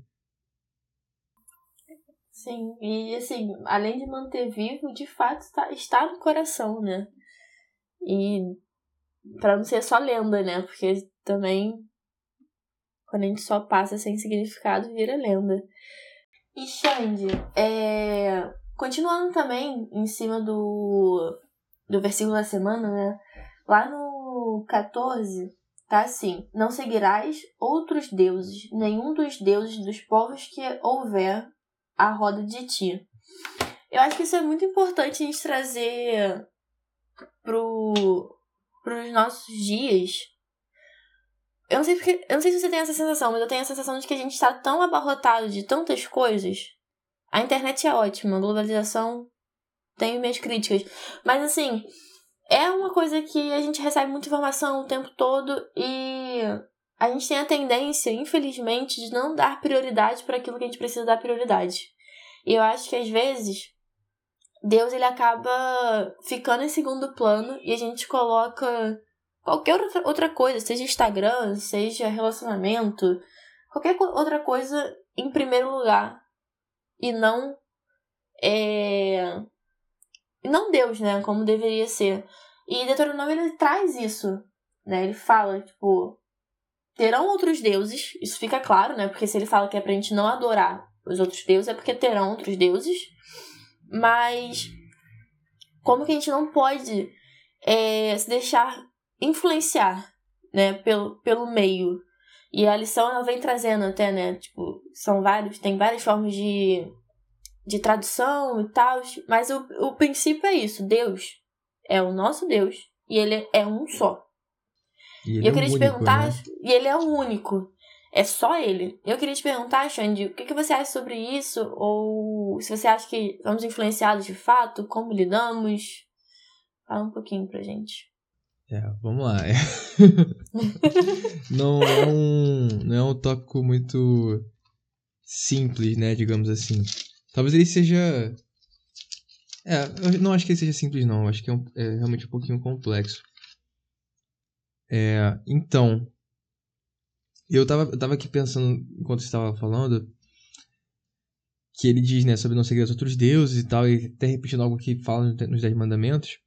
Sim, e assim, além de manter vivo, de fato está, está no coração, né? E para não ser só lenda, né? Porque também quando a gente só passa sem significado, vira lenda. E Xande, é... continuando também em cima do, do versículo da semana, né? Lá no 14, tá assim: Não seguirás outros deuses, nenhum dos deuses dos povos que houver à roda de ti. Eu acho que isso é muito importante a gente trazer pro, pros nossos dias. Eu não, sei porque, eu não sei se você tem essa sensação, mas eu tenho a sensação de que a gente está tão abarrotado de tantas coisas. A internet é ótima, a globalização tem minhas críticas. Mas assim, é uma coisa que a gente recebe muita informação o tempo todo e a gente tem a tendência, infelizmente, de não dar prioridade para aquilo que a gente precisa dar prioridade. E eu acho que às vezes Deus ele acaba ficando em segundo plano e a gente coloca qualquer outra coisa, seja Instagram, seja relacionamento, qualquer outra coisa em primeiro lugar e não é não Deus, né, como deveria ser. E Deuteronômio ele traz isso, né? Ele fala, tipo, terão outros deuses, isso fica claro, né? Porque se ele fala que é pra gente não adorar os outros deuses, é porque terão outros deuses. Mas como que a gente não pode é, se deixar influenciar, né, pelo, pelo meio. E a lição ela vem trazendo até, né, tipo, são vários, tem várias formas de, de tradução e tal, mas o, o princípio é isso, Deus é o nosso Deus e ele é um só. E, e eu é queria te único, perguntar, né? e ele é o único. É só ele. Eu queria te perguntar, Xande, o que, que você acha sobre isso? Ou se você acha que somos influenciados de fato? Como lidamos? Fala um pouquinho pra gente. É, vamos lá. Não, é um, não é um tópico muito simples, né? Digamos assim. Talvez ele seja. É, eu não acho que ele seja simples, não. Eu acho que é, um, é realmente um pouquinho complexo. É, então, eu tava, eu tava aqui pensando, enquanto você estava falando, que ele diz, né, sobre não seguir os outros deuses e tal, e até repetindo algo que fala nos Dez Mandamentos.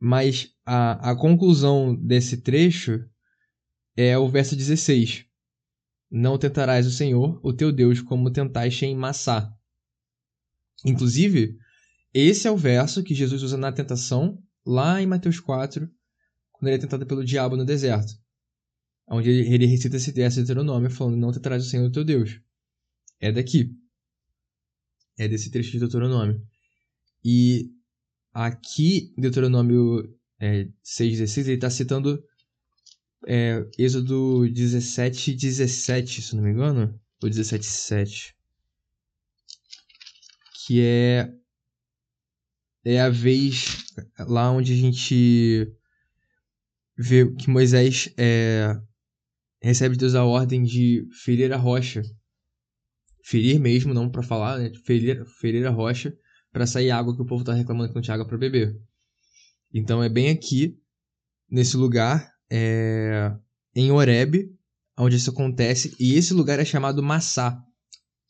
Mas a, a conclusão desse trecho é o verso 16. Não tentarás o Senhor, o teu Deus, como tentaste em Massá. Inclusive, esse é o verso que Jesus usa na tentação, lá em Mateus 4, quando ele é tentado pelo diabo no deserto onde ele, recita esse texto de Deuteronômio falando: Não te traz o Senhor teu Deus. É daqui. É desse trecho de Deuteronômio. E aqui, Deuteronômio é, 6,16, ele está citando é, Êxodo 17, 17, se não me engano, ou 17, 7. Que é, é a vez lá onde a gente vê que Moisés é, recebe de Deus a ordem de ferir a rocha. Ferir mesmo, não para falar, né? Ferir, ferir a rocha para sair água que o povo tá reclamando que não tinha água para beber. Então é bem aqui, nesse lugar, é, em Oreb, onde isso acontece, e esse lugar é chamado Massá.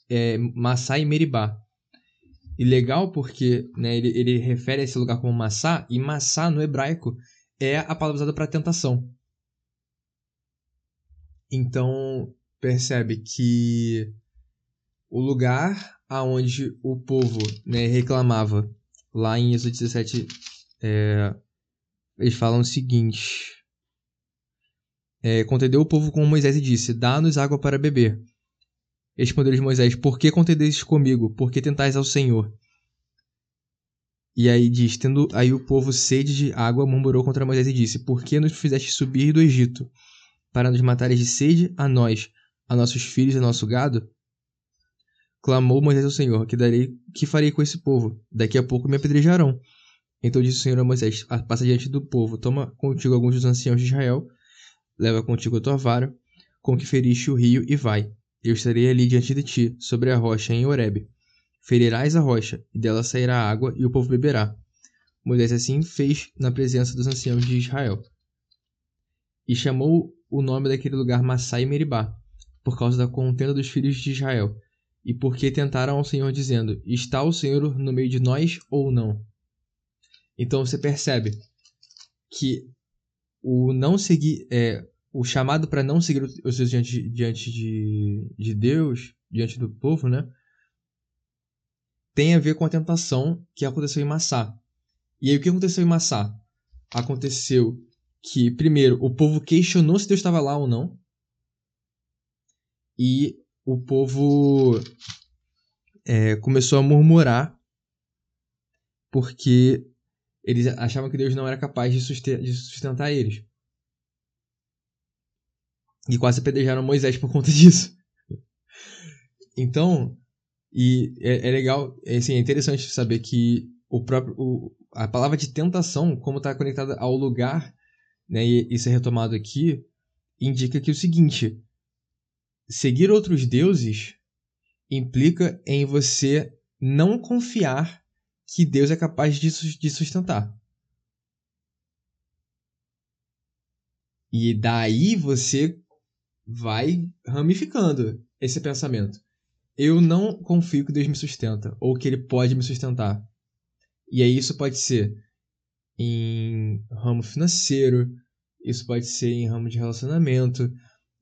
É, Massá e Meribá. E legal porque né, ele, ele refere a esse lugar como Massá, e Massá no hebraico é a palavra usada para tentação. Então, percebe que o lugar aonde o povo né, reclamava, lá em Êxodo 17, é, eles falam o seguinte: é, Contendeu o povo com Moisés e disse: Dá-nos água para beber. Respondeu-lhes Moisés: Por que contendestes comigo? Por que tentais ao Senhor? E aí diz: Tendo aí o povo sede de água, murmurou contra Moisés e disse: Por que nos fizeste subir do Egito? Para nos matares de sede a nós, a nossos filhos e nosso gado? Clamou Moisés ao Senhor: Que darei, que farei com esse povo? Daqui a pouco me apedrejarão. Então disse o Senhor a Moisés: Passa diante do povo, toma contigo alguns dos anciãos de Israel, leva contigo a tua vara, com que feriste o rio, e vai. Eu estarei ali diante de ti, sobre a rocha em Horebe. Ferirás a rocha, e dela sairá água, e o povo beberá. Moisés assim fez na presença dos anciãos de Israel. E chamou o nome daquele lugar Massai e Meribá, por causa da contenda dos filhos de Israel, e porque tentaram ao Senhor, dizendo: Está o Senhor no meio de nós ou não? Então você percebe que o não seguir, é, o chamado para não seguir os seus diante, diante de, de Deus, diante do povo, né? tem a ver com a tentação que aconteceu em Massá. E aí o que aconteceu em Massá? Aconteceu que, primeiro, o povo questionou se Deus estava lá ou não. E o povo é, começou a murmurar porque eles achavam que Deus não era capaz de sustentar eles. E quase apedrejaram Moisés por conta disso. Então, e é, é legal, é, assim, é interessante saber que o próprio, o, a palavra de tentação, como está conectada ao lugar, né, e isso é retomado aqui, indica que o seguinte: seguir outros deuses implica em você não confiar que Deus é capaz de, de sustentar. E daí você vai ramificando esse pensamento eu não confio que Deus me sustenta ou que Ele pode me sustentar. E aí isso pode ser em ramo financeiro, isso pode ser em ramo de relacionamento,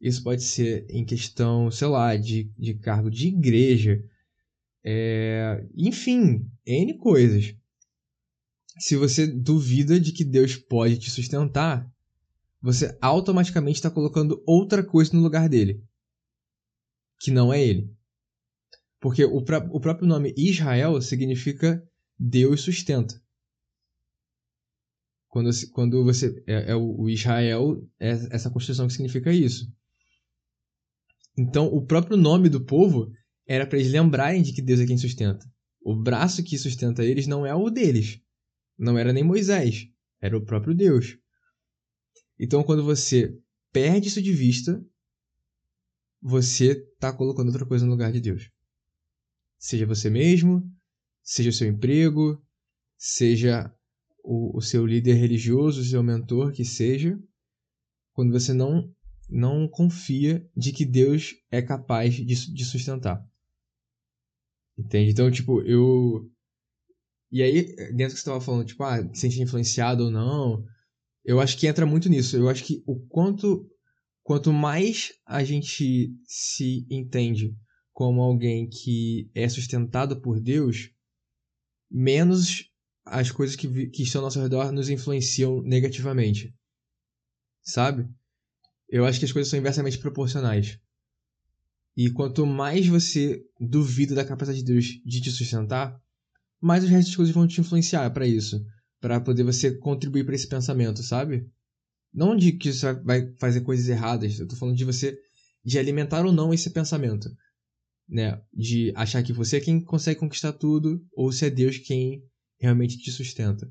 isso pode ser em questão, sei lá, de, de cargo de igreja, é, enfim, N coisas. Se você duvida de que Deus pode te sustentar, você automaticamente está colocando outra coisa no lugar dele, que não é ele. Porque o, o próprio nome Israel significa Deus sustenta. Quando, quando você. É, é o, Israel é essa construção que significa isso. Então, o próprio nome do povo era para eles lembrarem de que Deus é quem sustenta. O braço que sustenta eles não é o deles. Não era nem Moisés. Era o próprio Deus. Então, quando você perde isso de vista, você está colocando outra coisa no lugar de Deus. Seja você mesmo, seja o seu emprego, seja o, o seu líder religioso, o seu mentor, que seja, quando você não não confia de que Deus é capaz de, de sustentar. Entende? Então, tipo, eu. E aí, dentro que você estava falando, tipo, ah, se sente influenciado ou não, eu acho que entra muito nisso. Eu acho que o quanto. Quanto mais a gente se entende como alguém que é sustentado por Deus, menos as coisas que, que estão ao nosso redor nos influenciam negativamente. Sabe? Eu acho que as coisas são inversamente proporcionais. E quanto mais você duvida da capacidade de Deus de te sustentar, mais os restos das coisas vão te influenciar para isso, para poder você contribuir para esse pensamento, sabe? Não de que você vai fazer coisas erradas, eu tô falando de você de alimentar ou não esse pensamento né? De achar que você é quem consegue conquistar tudo ou se é Deus quem realmente te sustenta.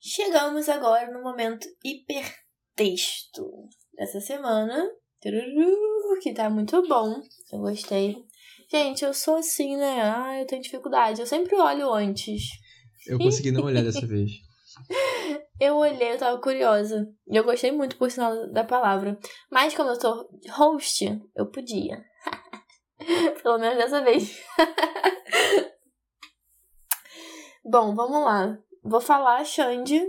Chegamos agora no momento hipertexto dessa semana. Que tá muito bom. Eu gostei. Gente, eu sou assim, né? Ah, eu tenho dificuldade. Eu sempre olho antes. Eu consegui não olhar dessa vez. Eu olhei, eu tava curiosa. E eu gostei muito, por sinal, da palavra. Mas como eu sou host, eu podia. Pelo menos dessa vez. Bom, vamos lá. Vou falar Xande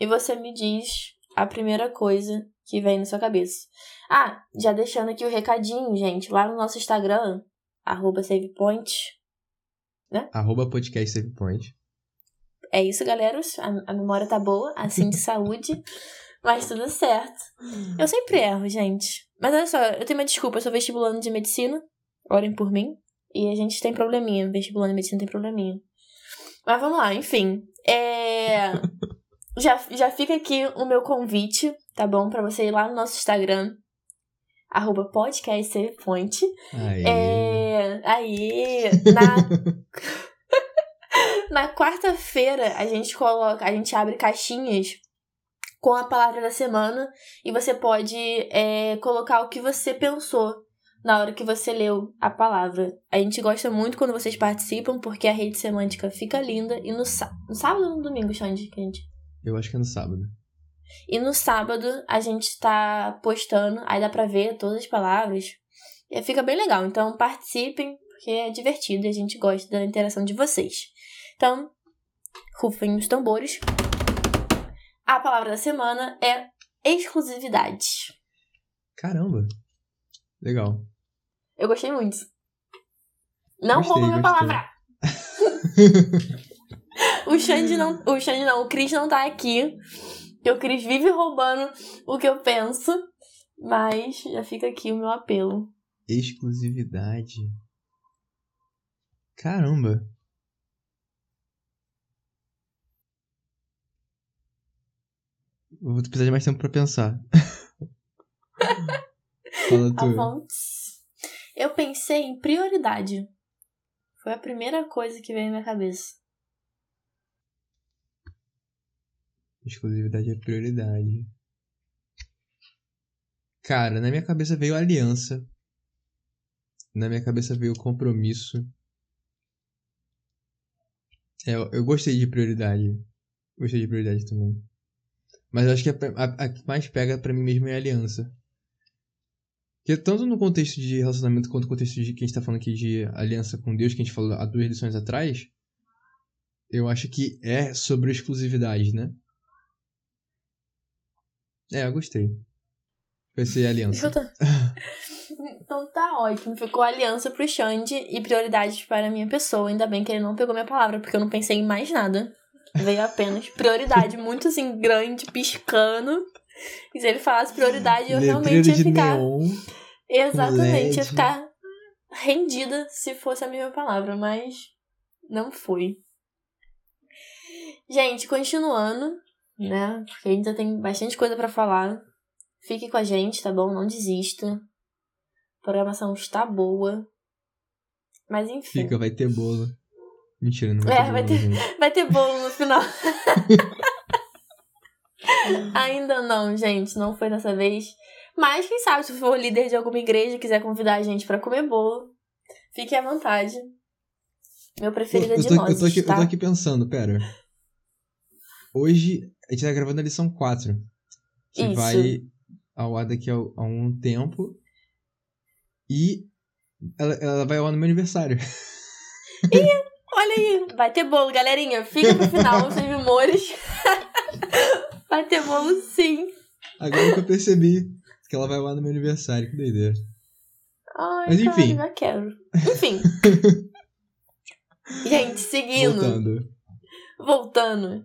e você me diz a primeira coisa que vem na sua cabeça. Ah, já deixando aqui o recadinho, gente. Lá no nosso Instagram, arroba SavePoint. Né? Arroba podcast SavePoint. É isso, galera. A, a memória tá boa, assim de saúde. Mas tudo certo. Eu sempre erro, gente. Mas olha só, eu tenho uma desculpa. Eu sou vestibulando de medicina. Orem por mim. E a gente tem probleminha. Vestibulando de medicina tem probleminha. Mas vamos lá, enfim. É... já, já fica aqui o meu convite, tá bom? Pra você ir lá no nosso Instagram. Arroba. Aê. É... Aí, na... na quarta-feira, a gente coloca, a gente abre caixinhas com a palavra da semana e você pode é, colocar o que você pensou na hora que você leu a palavra. A gente gosta muito quando vocês participam, porque a rede semântica fica linda. E no, no sábado ou no domingo, Xande, que a gente... Eu acho que é no sábado. E no sábado a gente tá postando, aí dá pra ver todas as palavras. E fica bem legal. Então participem, porque é divertido e a gente gosta da interação de vocês. Então, rufem os tambores. A palavra da semana é exclusividade. Caramba. Legal. Eu gostei muito. Não Gostei, rouba minha palavra. o Xande não. O Xande não, o Cris não tá aqui. Porque o Cris vive roubando o que eu penso. Mas já fica aqui o meu apelo. Exclusividade. Caramba. Vou precisar de mais tempo pra pensar. Fala tu. Eu pensei em prioridade. Foi a primeira coisa que veio na minha cabeça. Exclusividade é prioridade. Cara, na minha cabeça veio aliança. Na minha cabeça veio compromisso. É, eu, gostei de prioridade. Gostei de prioridade também. Mas acho que a, a- a que mais pega pra mim mesmo é aliança. Porque tanto no contexto de relacionamento quanto no contexto de que a gente tá falando aqui de aliança com Deus, que a gente falou há duas lições atrás, eu acho que é sobre exclusividade, né? É, eu gostei. Vai ser aliança. Tô- Então tá ótimo. Ficou aliança pro Xande e prioridades para a minha pessoa. Ainda bem que ele não pegou minha palavra, porque eu não pensei em mais nada. Veio apenas prioridade, muito assim, grande, piscando. E se ele falasse prioridade, eu realmente Letreiro ia de ficar. neon. Exatamente, ia LED. ficar rendida se fosse a mesma palavra, mas não foi. Gente, continuando, né? Porque ainda tem bastante coisa pra falar. Fique com a gente, tá bom? Não desista. A programação está boa. Mas enfim. Fica, vai ter bolo. Mentira, não vai É, ter vai bolo, ter-. Vai ter bolo no final. Ainda não, gente. Não foi dessa vez. Mas quem sabe, se for líder de alguma igreja e quiser convidar a gente pra comer bolo, fique à vontade. Meu preferido é eu, de tô, nós, eu, tô aqui, eu tá? tô aqui pensando, pera. Hoje a gente tá gravando a lição 4. Que Isso. vai ao ar daqui a, a um tempo. E ela, ela vai ao ar no meu aniversário. Olha aí, vai ter bolo, galerinha. Fica pro final, sem memores. bolo sim. Agora que eu percebi que ela vai ar no meu aniversário. Que doideira. Ai, Mas cara, enfim. já quero. Enfim. Gente, seguindo. Voltando. Voltando.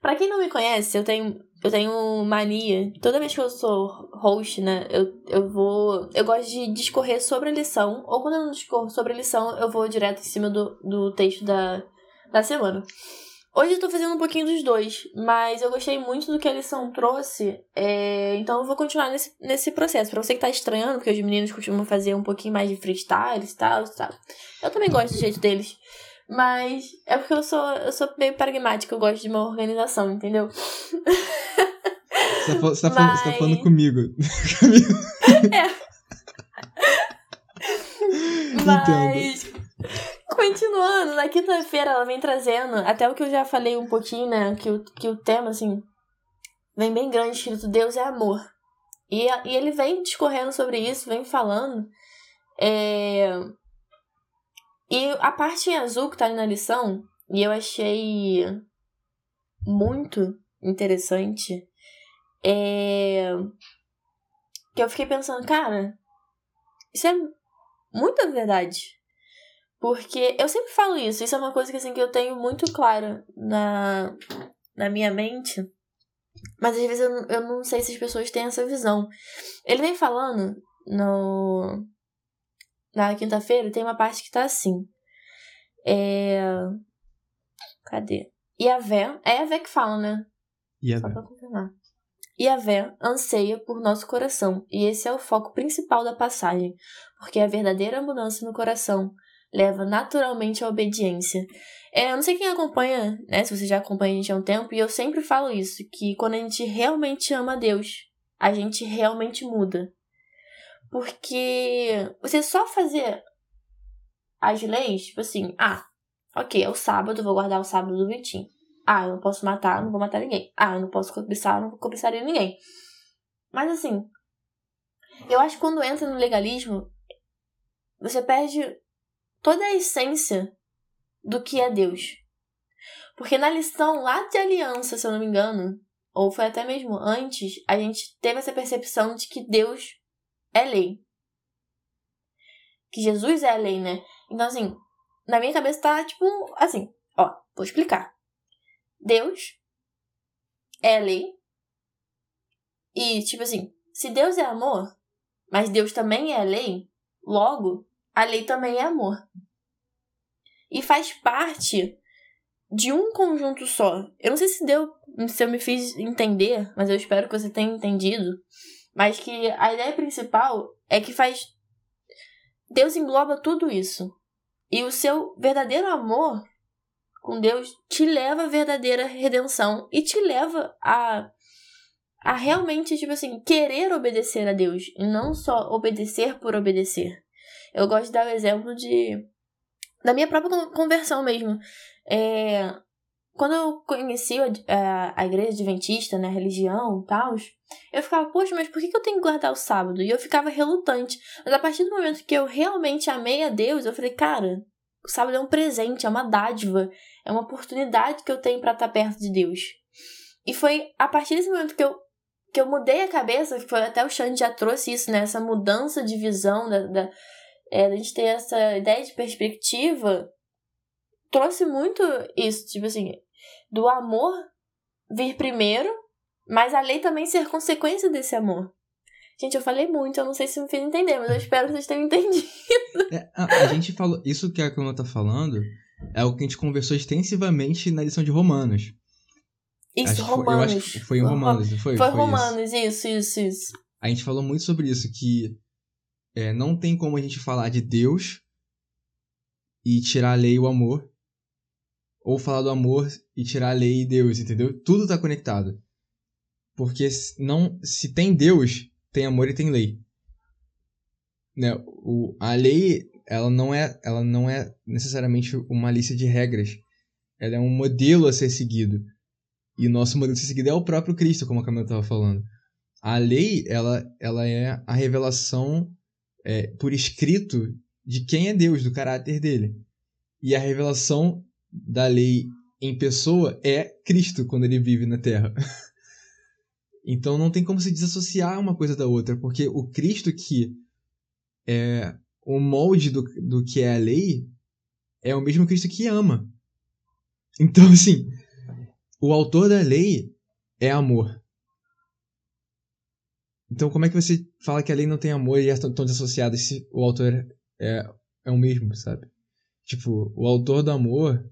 Pra quem não me conhece, eu tenho, eu tenho mania. Toda vez que eu sou host, né? Eu, eu vou. Eu gosto de discorrer sobre a lição. Ou quando eu não discorro sobre a lição, eu vou direto em cima do, do texto da, da semana. Hoje eu tô fazendo um pouquinho dos dois, mas eu gostei muito do que a lição trouxe. é, então eu vou continuar nesse, nesse processo. Pra você que tá estranhando, porque os meninos costumam fazer um pouquinho mais de freestyle e tal, e tal. Eu também gosto do jeito deles. Mas é porque eu sou, eu sou meio pragmática, eu gosto de uma organização, entendeu? Você tá, fal- você tá falando, você tá Mas- falando comigo. comigo. Mas, continuando, na quinta-feira ela vem trazendo, até o que eu já falei um pouquinho, né? Que o, que o tema, assim, vem bem grande escrito Deus é amor. E, e ele vem discorrendo sobre isso, vem falando. É... E a parte em azul que tá ali na lição, e eu achei muito interessante, é... que eu fiquei pensando, cara, isso é muita verdade. Porque eu sempre falo isso, isso é uma coisa que, assim, que eu tenho muito clara na, na minha mente. Mas às vezes eu, eu não sei se as pessoas têm essa visão. Ele vem falando no. Na quinta-feira, tem uma parte que tá assim. É. Cadê? Iavé. É Iavé que fala, né? Iavé. Só pra confirmar. Iavé anseia por nosso coração, e esse é o foco principal da passagem, porque a verdadeira mudança no coração leva naturalmente à obediência. É, eu não sei quem acompanha, né? Se você já acompanha a gente há um tempo, e eu sempre falo isso, que quando a gente realmente ama Deus, a gente realmente muda. Porque você só fazer as leis, tipo assim, ah, ok, é o sábado, vou guardar o sábado do Vitinho. Ah, eu não posso matar, não vou matar ninguém. Ah, eu não posso cobiçar, não vou cobiçar ninguém. Mas assim, eu acho que quando entra no legalismo, você perde toda a essência do que é Deus. Porque na lição lá de aliança, se eu não me engano, ou foi até mesmo antes, a gente teve essa percepção de que Deus é lei. Que Jesus é a lei, né? Então, assim, na minha cabeça tá tipo assim, ó, vou explicar. Deus é a lei. E, tipo assim, se Deus é amor, mas Deus também é a lei, logo, a lei também é amor. E faz parte de um conjunto só. Eu não sei se deu, se eu me fiz entender, mas eu espero que você tenha entendido. Mas que a ideia principal é que faz. Deus engloba tudo isso. E o seu verdadeiro amor com Deus te leva à verdadeira redenção e te leva a a realmente, tipo assim, querer obedecer a Deus e não só obedecer por obedecer. Eu gosto de dar o exemplo de. da minha própria conversão mesmo. É, quando eu conheci a, a, igreja adventista, né, a religião e tal, eu ficava, poxa, mas por que eu tenho que guardar o sábado? E eu ficava relutante. Mas a partir do momento que eu realmente amei a Deus, eu falei, cara, o sábado é um presente, é uma dádiva, é uma oportunidade que eu tenho para estar perto de Deus. E foi a partir desse momento que eu, que eu mudei a cabeça, que foi até o Xande já trouxe isso, né, essa mudança de visão da, da é, a gente ter essa ideia de perspectiva, trouxe muito isso, tipo assim, do amor vir primeiro, mas a lei também ser consequência desse amor. Gente, eu falei muito, eu não sei se me fiz entender, mas eu espero que vocês tenham entendido. É, a, a, gente falou. Isso que a Camila tá falando é o que a gente conversou extensivamente na lição de Romanos. Isso, acho Romanos. Foi, eu acho que foi em Romanos, não foi? Foi, foi Romanos, isso. isso, isso, isso. A gente falou muito sobre isso, que é, não tem como a gente falar de Deus e tirar a lei e o amor. Ou falar do amor e tirar a lei e Deus, entendeu? Tudo tá conectado. Porque não, se tem Deus, tem amor e tem lei. Né? O, a lei, ela não, é, ela não é necessariamente uma lista de regras. Ela é um modelo a ser seguido. E o nosso modelo a ser seguido é o próprio Cristo, como a Camila estava falando. A lei, ela, ela é a revelação é, por escrito de quem é Deus, do caráter dele. E a revelação da lei em pessoa é Cristo quando ele vive na Terra. então não tem como se desassociar uma coisa da outra, porque o Cristo que é o molde do, do que é a lei é o mesmo Cristo que ama. Então, assim, o autor da lei é amor. Então, como é que você fala que a lei não tem amor e estão desassociadas se o autor é, é o mesmo, sabe? Tipo, o autor do amor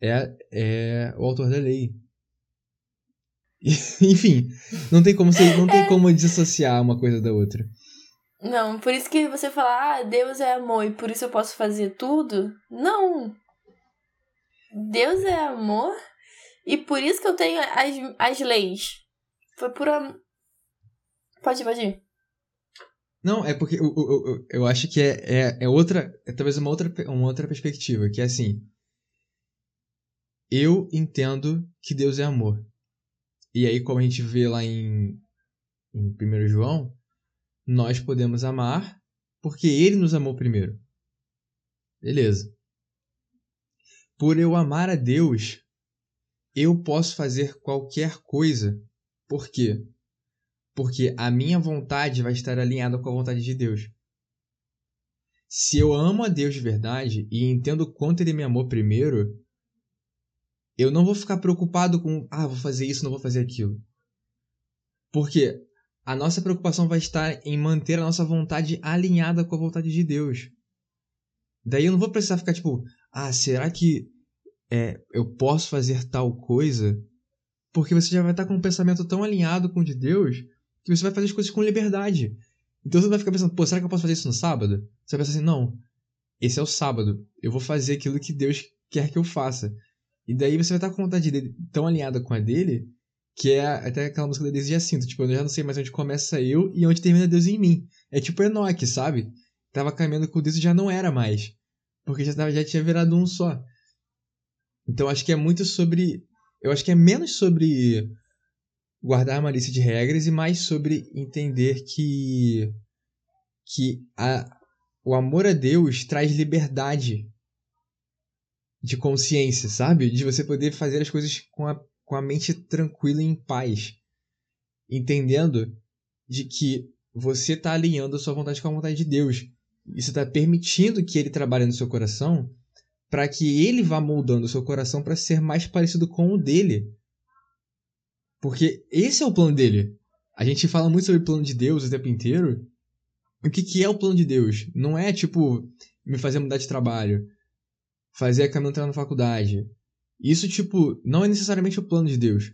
é, é o autor da lei. Enfim, não tem como você, não tem é. como desassociar uma coisa da outra. Não, por isso que você fala, ah, Deus é amor e por isso eu posso fazer tudo. Não! Deus é amor e por isso que eu tenho as, as leis. Foi por, Pode pode ir. Não, é porque eu, eu, eu, eu acho que é, é, é, outra. É talvez uma outra, uma outra perspectiva, que é assim. Eu entendo que Deus é amor. E aí, como a gente vê lá em, em 1 João, nós podemos amar porque ele nos amou primeiro. Beleza. Por eu amar a Deus, eu posso fazer qualquer coisa. Por quê? Porque a minha vontade vai estar alinhada com a vontade de Deus. Se eu amo a Deus de verdade e entendo quanto ele me amou primeiro, eu não vou ficar preocupado com, ah, vou fazer isso, não vou fazer aquilo. Porque a nossa preocupação vai estar em manter a nossa vontade alinhada com a vontade de Deus. Daí eu não vou precisar ficar tipo, ah, será que é, eu posso fazer tal coisa? Porque você já vai estar com um pensamento tão alinhado com o de Deus que você vai fazer as coisas com liberdade. Então você vai ficar pensando, pô, será que eu posso fazer isso no sábado? Você vai pensar assim, não, esse é o sábado, eu vou fazer aquilo que Deus quer que eu faça. E daí você vai estar com a vontade dele tão alinhada com a dele, que é até aquela música da Deus de Jacinto, tipo, eu já não sei mais onde começa eu e onde termina Deus em mim. É tipo Enoque, sabe? Tava caminhando com Deus e já não era mais. Porque já, tava, já tinha virado um só. Então acho que é muito sobre. Eu acho que é menos sobre guardar uma lista de regras e mais sobre entender que. que a, o amor a Deus traz liberdade de consciência, sabe? De você poder fazer as coisas com a, com a mente tranquila e em paz. Entendendo de que você está alinhando a sua vontade com a vontade de Deus. E você está permitindo que ele trabalhe no seu coração para que ele vá moldando o seu coração para ser mais parecido com o dele. Porque esse é o plano dele. A gente fala muito sobre o plano de Deus o tempo inteiro. O que, que é o plano de Deus? Não é tipo me fazer mudar de trabalho fazer a Camila entrar na faculdade. Isso, tipo, não é necessariamente o plano de Deus.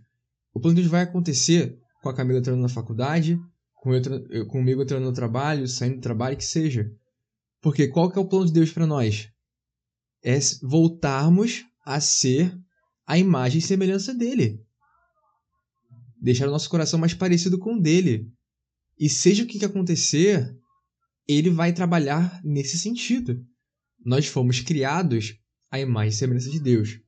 O plano de Deus vai acontecer com a Camila entrando na faculdade, com eu, comigo entrando no trabalho, saindo do trabalho, que seja. Porque qual que é o plano de Deus para nós? É voltarmos a ser a imagem e semelhança dele. Deixar o nosso coração mais parecido com o dele. E seja o que, que acontecer, ele vai trabalhar nesse sentido. Nós fomos criados a imagem e semelhança de Deus.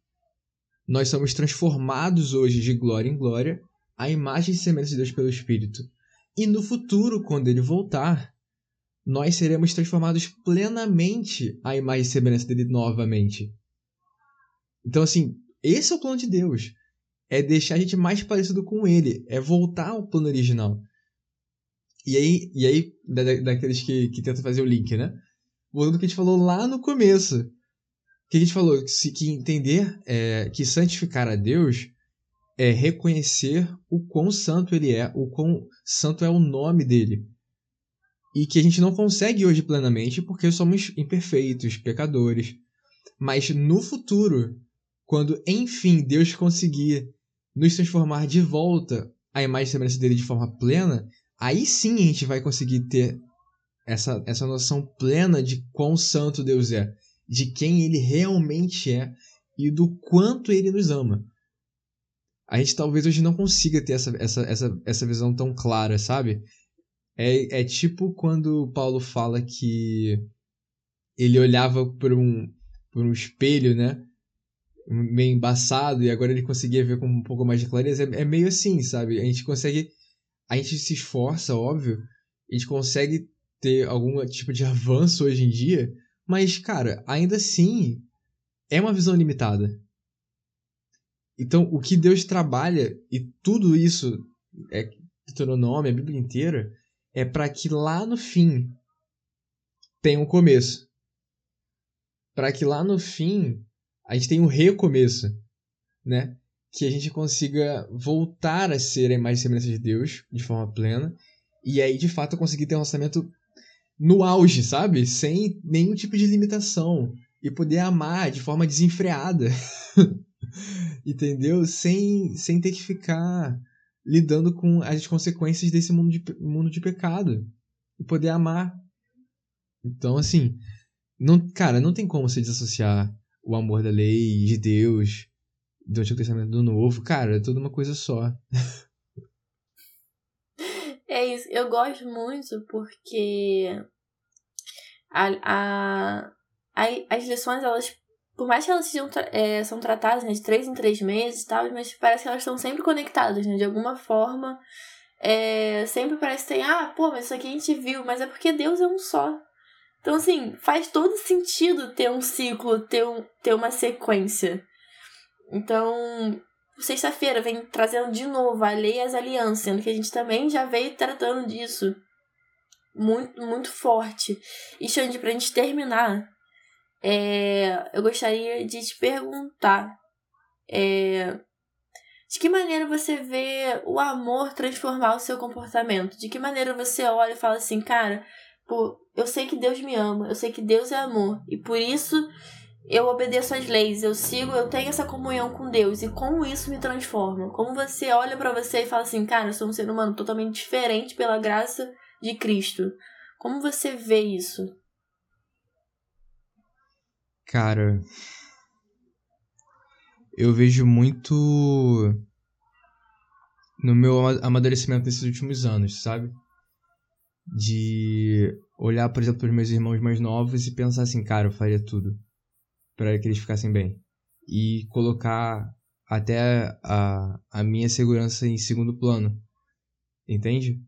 Nós somos transformados hoje de glória em glória à imagem e semelhança de Deus pelo Espírito. E no futuro, quando ele voltar, nós seremos transformados plenamente à imagem e semelhança dele novamente. Então, assim, esse é o plano de Deus. É deixar a gente mais parecido com ele. É voltar ao plano original. E aí, e aí da, daqueles que, que tentam fazer o link, né? Voltando ao que a gente falou lá no começo que a gente falou que, que entender é, que santificar a Deus é reconhecer o quão santo ele é, o quão santo é o nome dele. E que a gente não consegue hoje plenamente porque somos imperfeitos, pecadores. Mas no futuro, quando enfim Deus conseguir nos transformar de volta à imagem e semelhança dele de forma plena, aí sim a gente vai conseguir ter essa, essa noção plena de quão santo Deus é de quem ele realmente é e do quanto ele nos ama. A gente talvez hoje não consiga ter essa, essa, essa, essa visão tão clara, sabe? É, é tipo quando Paulo fala que ele olhava por um, por um espelho, né? Meio embaçado, e agora ele conseguia ver com um pouco mais de clareza. É, é meio assim, sabe? A gente consegue. A gente se esforça, óbvio. A gente consegue ter algum tipo de avanço hoje em dia, mas, cara, ainda assim, é uma visão limitada. Então, o que Deus trabalha, e tudo isso, é Deuteronômio, a Bíblia inteira, é para que lá no fim tenha um começo. Para que lá no fim a gente tenha um recomeço, né? Que a gente consiga voltar a ser a imagem e semelhança de Deus de forma plena. E aí, de fato, conseguir ter um relacionamento no auge, sabe? Sem nenhum tipo de limitação. E poder amar de forma desenfreada. Entendeu? Sem, sem ter que ficar lidando com as consequências desse mundo de, mundo de pecado. E poder amar. Então, assim, não, cara, não tem como se desassociar o amor da lei, de Deus, do Antigo Testamento do Novo. Cara, é tudo uma coisa só. É isso, eu gosto muito porque a, a, a, as lições elas por mais que elas sejam é, são tratadas né, de três em três meses e tal, mas parece que elas estão sempre conectadas, né? De alguma forma. É, sempre parece que tem, ah, pô, mas isso aqui a gente viu, mas é porque Deus é um só. Então, assim, faz todo sentido ter um ciclo, ter, um, ter uma sequência. Então, sexta-feira vem trazendo de novo a lei e as alianças, sendo que a gente também já veio tratando disso muito, muito forte. E, Xande, pra gente terminar, é, eu gostaria de te perguntar é, de que maneira você vê o amor transformar o seu comportamento? De que maneira você olha e fala assim, cara, pô, eu sei que Deus me ama, eu sei que Deus é amor, e por isso eu obedeço às leis, eu sigo, eu tenho essa comunhão com Deus, e como isso me transforma? Como você olha para você e fala assim, cara, eu sou um ser humano totalmente diferente pela graça de Cristo. Como você vê isso? Cara, eu vejo muito no meu amadurecimento nesses últimos anos, sabe? De olhar, por exemplo, para os meus irmãos mais novos e pensar assim, cara, eu faria tudo para que eles ficassem bem. E colocar até a, a minha segurança em segundo plano. Entende?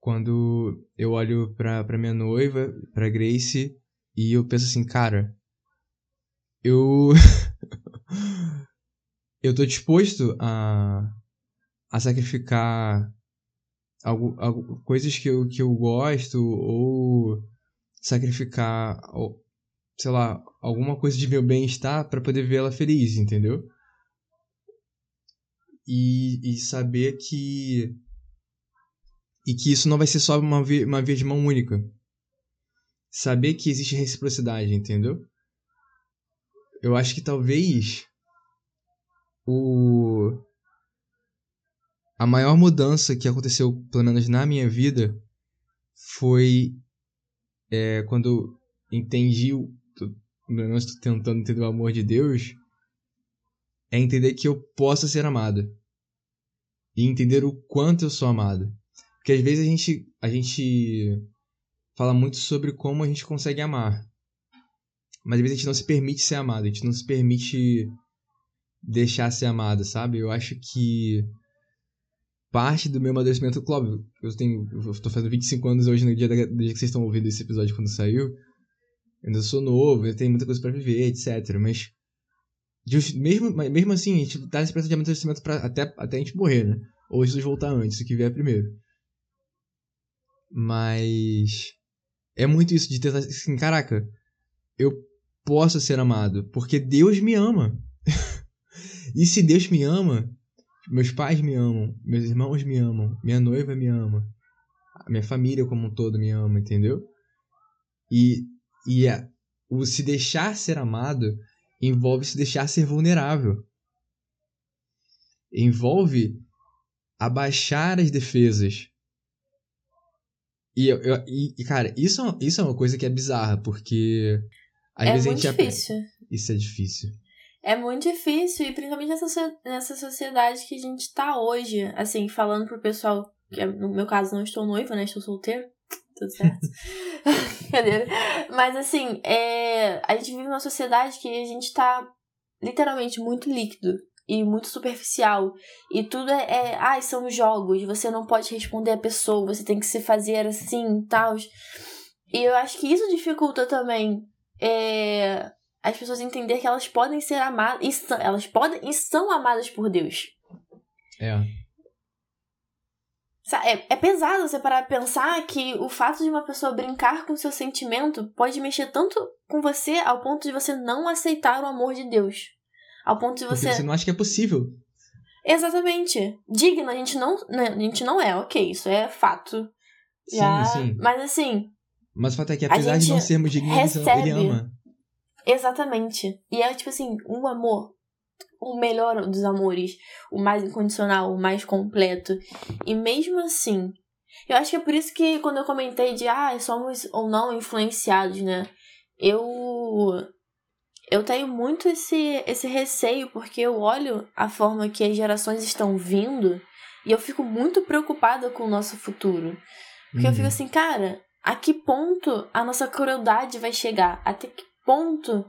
Quando eu olho pra minha noiva, pra Grace, e eu penso assim, cara, eu. eu tô disposto a. a sacrificar algo, algo, coisas que eu, que eu gosto, ou sacrificar, ou, sei lá, alguma coisa de meu bem-estar para poder ver ela feliz, entendeu? E, e saber que. E que isso não vai ser só uma via, uma via de mão única. Saber que existe reciprocidade, entendeu? eu acho que talvez o a maior mudança que aconteceu, pelo menos na minha vida, foi é, quando entendi, o, pelo menos estou tentando entender o amor de Deus, é entender que eu posso ser amado. E entender o quanto eu sou amado. Porque às vezes a gente, a gente fala muito sobre como a gente consegue amar. Mas às vezes a gente não se permite ser amado, a gente não se permite deixar ser amado, sabe? Eu acho que parte do meu amadurecimento, claro, eu tenho, eu tô fazendo 25 anos hoje no dia, da, dia que vocês estão ouvindo esse episódio quando saiu. Eu ainda sou novo, eu tenho muita coisa para viver, etc. Mas mesmo, mesmo assim, a gente tá nesse processo de amadurecimento pra, até, até a gente morrer, né? Ou Jesus voltar antes, o que vier primeiro. Mas é muito isso de tentar assim, caraca, eu possa ser amado, porque Deus me ama. e se Deus me ama, meus pais me amam, meus irmãos me amam, minha noiva me ama, minha família como um todo me ama, entendeu? E, e a, o se deixar ser amado envolve se deixar ser vulnerável. Envolve abaixar as defesas. E, eu, eu, e cara, isso, é isso é uma coisa que é bizarra, porque às é vezes muito a gente difícil. Isso é difícil. É muito difícil, e principalmente nessa, nessa sociedade que a gente tá hoje. Assim, falando pro pessoal, que é, no meu caso não estou noiva, né? Estou solteiro. Tudo certo. Mas assim, é, a gente vive numa sociedade que a gente tá literalmente muito líquido e muito superficial. E tudo é, é ah, são jogos, você não pode responder a pessoa, você tem que se fazer assim e tal. E eu acho que isso dificulta também é, as pessoas entender que elas podem ser amadas, elas podem e são amadas por Deus. É. É, é pesado você parar pensar que o fato de uma pessoa brincar com seu sentimento pode mexer tanto com você ao ponto de você não aceitar o amor de Deus. Ao ponto de você. Porque você não acha que é possível. Exatamente. Digno a gente não, né, a gente não é, ok, isso é fato. Sim, Já, sim. Mas assim, mas o fato é que, apesar de não sermos dignos, recebe. ele ama. Exatamente. E é tipo assim, um amor. O melhor dos amores. O mais incondicional, o mais completo. E mesmo assim. Eu acho que é por isso que quando eu comentei de ah, somos ou não influenciados, né? Eu. Eu tenho muito esse, esse receio, porque eu olho a forma que as gerações estão vindo e eu fico muito preocupada com o nosso futuro. Porque uhum. eu fico uhum. assim, cara, a que ponto a nossa crueldade vai chegar? Até que ponto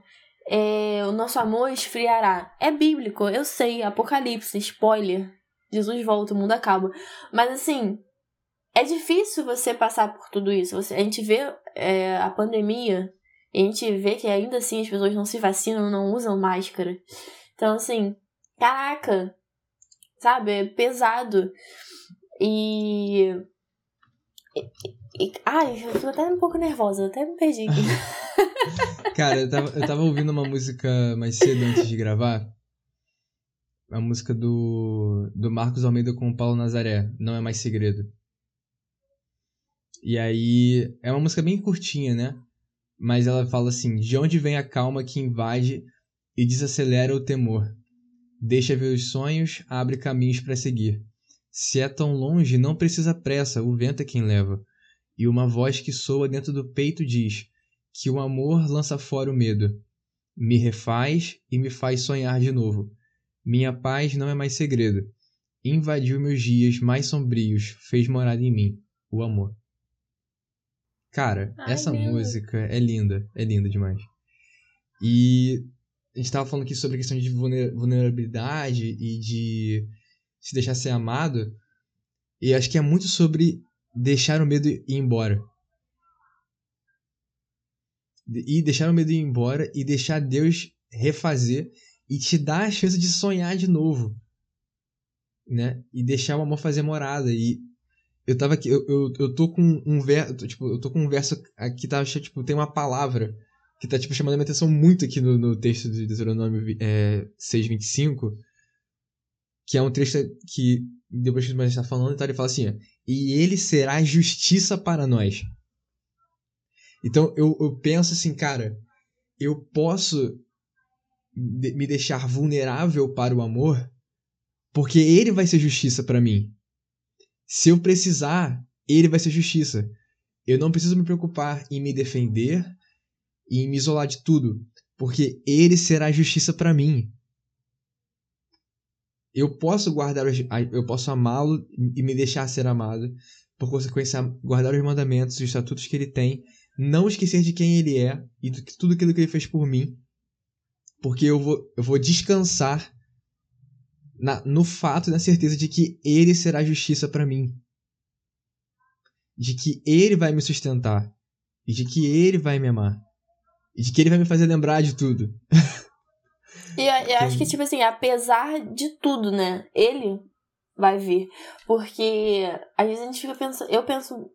é, o nosso amor esfriará. É bíblico, eu sei, Apocalipse, spoiler. Jesus volta, o mundo acaba. Mas assim, é difícil você passar por tudo isso. Você, a gente vê é, a pandemia, a gente vê que ainda assim as pessoas não se vacinam, não usam máscara. Então, assim, caraca, sabe? É pesado. E. e, e ai, eu tô até um pouco nervosa, até me perdi aqui. Cara, eu tava, eu tava ouvindo uma música mais cedo antes de gravar. A música do, do Marcos Almeida com o Paulo Nazaré, Não é Mais Segredo. E aí, é uma música bem curtinha, né? Mas ela fala assim: De onde vem a calma que invade e desacelera o temor? Deixa ver os sonhos, abre caminhos para seguir. Se é tão longe, não precisa pressa, o vento é quem leva. E uma voz que soa dentro do peito diz: que o amor lança fora o medo, me refaz e me faz sonhar de novo. Minha paz não é mais segredo. Invadiu meus dias mais sombrios, fez morada em mim, o amor. Cara, Ai, essa lindo. música é linda, é linda demais. E a gente tava falando aqui sobre a questão de vulner- vulnerabilidade e de se deixar ser amado. E acho que é muito sobre deixar o medo ir embora. E deixar o medo ir embora e deixar Deus refazer e te dar a chance de sonhar de novo. Né? E deixar o amor fazer morada. E eu tava aqui, eu, eu, eu tô com um verso, tipo, eu tô com um verso aqui, tá, tipo, tem uma palavra que tá, tipo, chamando a minha atenção muito aqui no, no texto de Deuteronômio é, 6.25, que é um trecho que, depois que o está falando, então ele fala assim, e ele será justiça para nós. Então, eu, eu penso assim, cara, eu posso de- me deixar vulnerável para o amor, porque ele vai ser justiça para mim. Se eu precisar, ele vai ser justiça. Eu não preciso me preocupar em me defender e em me isolar de tudo, porque ele será justiça para mim. Eu posso guardar, eu posso amá-lo e me deixar ser amado, por consequência, guardar os mandamentos e os estatutos que ele tem, não esquecer de quem ele é e de tudo aquilo que ele fez por mim, porque eu vou, eu vou descansar na, no fato e na certeza de que ele será justiça para mim. De que ele vai me sustentar. E de que ele vai me amar. E de que ele vai me fazer lembrar de tudo. E eu, eu acho que, tipo assim, apesar de tudo, né? Ele vai vir. Porque às vezes a gente fica pensando. Eu penso.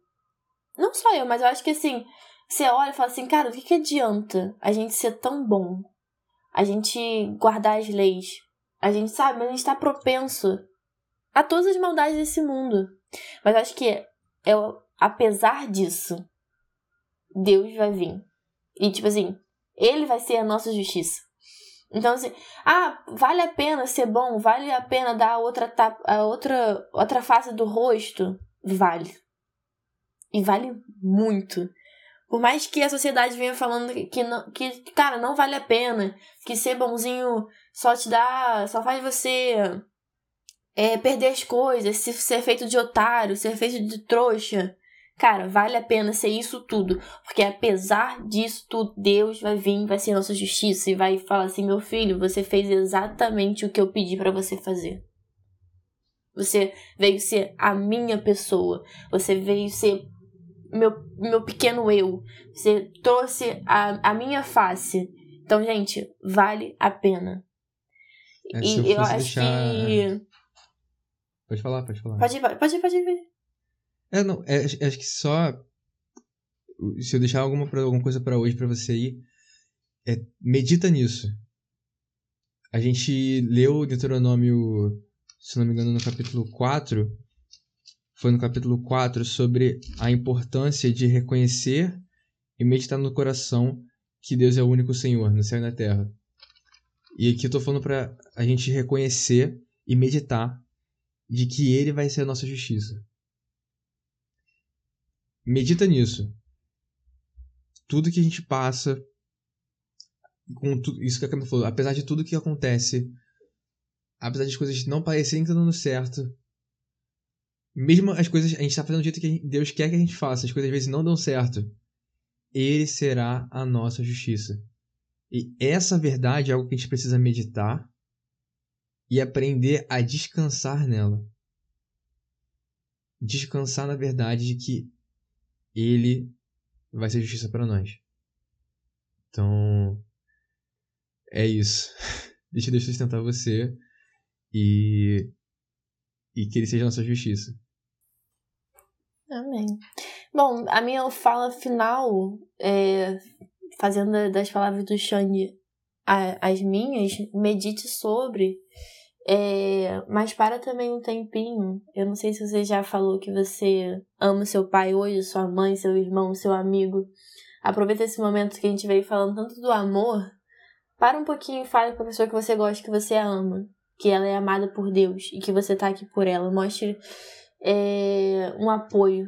Não só eu, mas eu acho que assim. Você olha e fala assim, cara, o que, que adianta a gente ser tão bom? A gente guardar as leis. A gente sabe, mas a gente tá propenso a todas as maldades desse mundo. Mas eu acho que é, apesar disso, Deus vai vir. E tipo assim, ele vai ser a nossa justiça. Então, assim, ah, vale a pena ser bom, vale a pena dar outra, a outra, outra face do rosto? Vale. E vale muito. Por mais que a sociedade venha falando que, não, que, cara, não vale a pena, que ser bonzinho só te dá. só faz você é, perder as coisas, se ser feito de otário, ser feito de trouxa. Cara, vale a pena ser isso tudo. Porque apesar disso tudo, Deus vai vir, vai ser nossa justiça e vai falar assim: meu filho, você fez exatamente o que eu pedi para você fazer. Você veio ser a minha pessoa. Você veio ser meu, meu pequeno eu. Você trouxe a, a minha face. Então, gente, vale a pena. É, eu e eu fosse acho deixar- que. Pode falar, pode falar. Pode ir, pode ir, pode ir. É, não, é, acho que só. Se eu deixar alguma, alguma coisa pra hoje pra você aí, é, medita nisso. A gente leu Deuteronômio, se não me engano, no capítulo 4. Foi no capítulo 4 sobre a importância de reconhecer e meditar no coração que Deus é o único Senhor no céu e na terra. E aqui eu tô falando pra a gente reconhecer e meditar de que Ele vai ser a nossa justiça. Medita nisso. Tudo que a gente passa, com isso que a Camila falou, apesar de tudo que acontece, apesar de as coisas não parecerem que estão dando certo, mesmo as coisas, a gente tá fazendo do jeito que Deus quer que a gente faça, as coisas às vezes não dão certo, Ele será a nossa justiça. E essa verdade é algo que a gente precisa meditar e aprender a descansar nela. Descansar na verdade de que ele vai ser justiça para nós. Então, é isso. Deixa Deus sustentar você e e que ele seja nossa justiça. Amém. Bom, a minha fala final, é, fazendo das palavras do Xande as minhas, medite sobre, é, mas para também um tempinho. Eu não sei se você já falou que você ama seu pai hoje, sua mãe, seu irmão, seu amigo. Aproveita esse momento que a gente veio falando tanto do amor. Para um pouquinho e fale para a pessoa que você gosta, que você ama, que ela é amada por Deus e que você tá aqui por ela. Mostre é, um apoio,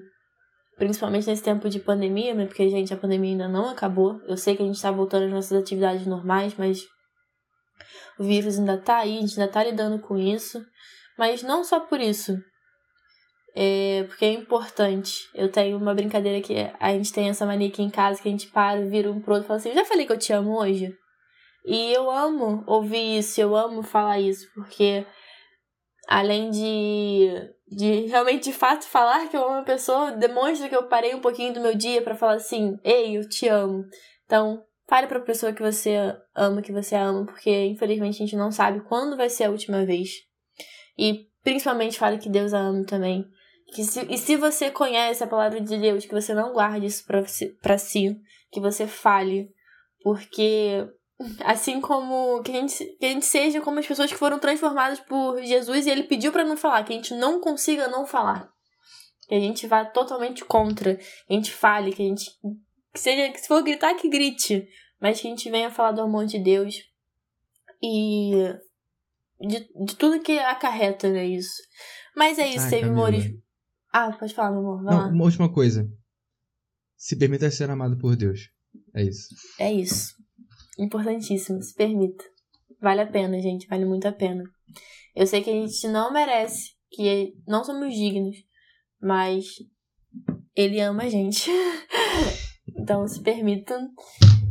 principalmente nesse tempo de pandemia, né? Porque, gente, a pandemia ainda não acabou. Eu sei que a gente tá voltando às nossas atividades normais, mas o vírus ainda tá aí, a gente ainda tá lidando com isso. Mas não só por isso. É, porque é importante. Eu tenho uma brincadeira que a gente tem essa mania aqui em casa que a gente para, vira um pro outro e fala assim: já falei que eu te amo hoje? E eu amo ouvir isso, eu amo falar isso, porque além de, de realmente de fato falar que eu amo a pessoa, demonstra que eu parei um pouquinho do meu dia para falar assim: ei, eu te amo. Então, fale pra pessoa que você ama, que você ama, porque infelizmente a gente não sabe quando vai ser a última vez. E principalmente fale que Deus a ama também. Que se, e se você conhece a palavra de Deus, que você não guarde isso pra, pra si, que você fale, porque Assim como que a, gente, que a gente seja como as pessoas que foram transformadas por Jesus e ele pediu para não falar, que a gente não consiga não falar. Que a gente vá totalmente contra, que a gente fale, que a gente. Que seja, que se for gritar, que grite. Mas que a gente venha falar do amor de Deus e de, de tudo que acarreta, né? Isso. Mas é isso, teve amores. Ah, pode falar, meu amor. Vai não, lá. Uma última coisa. Se permita ser amado por Deus. É isso. É isso. Importantíssimo, se permita. Vale a pena, gente, vale muito a pena. Eu sei que a gente não merece, que não somos dignos, mas ele ama a gente. então se permitam.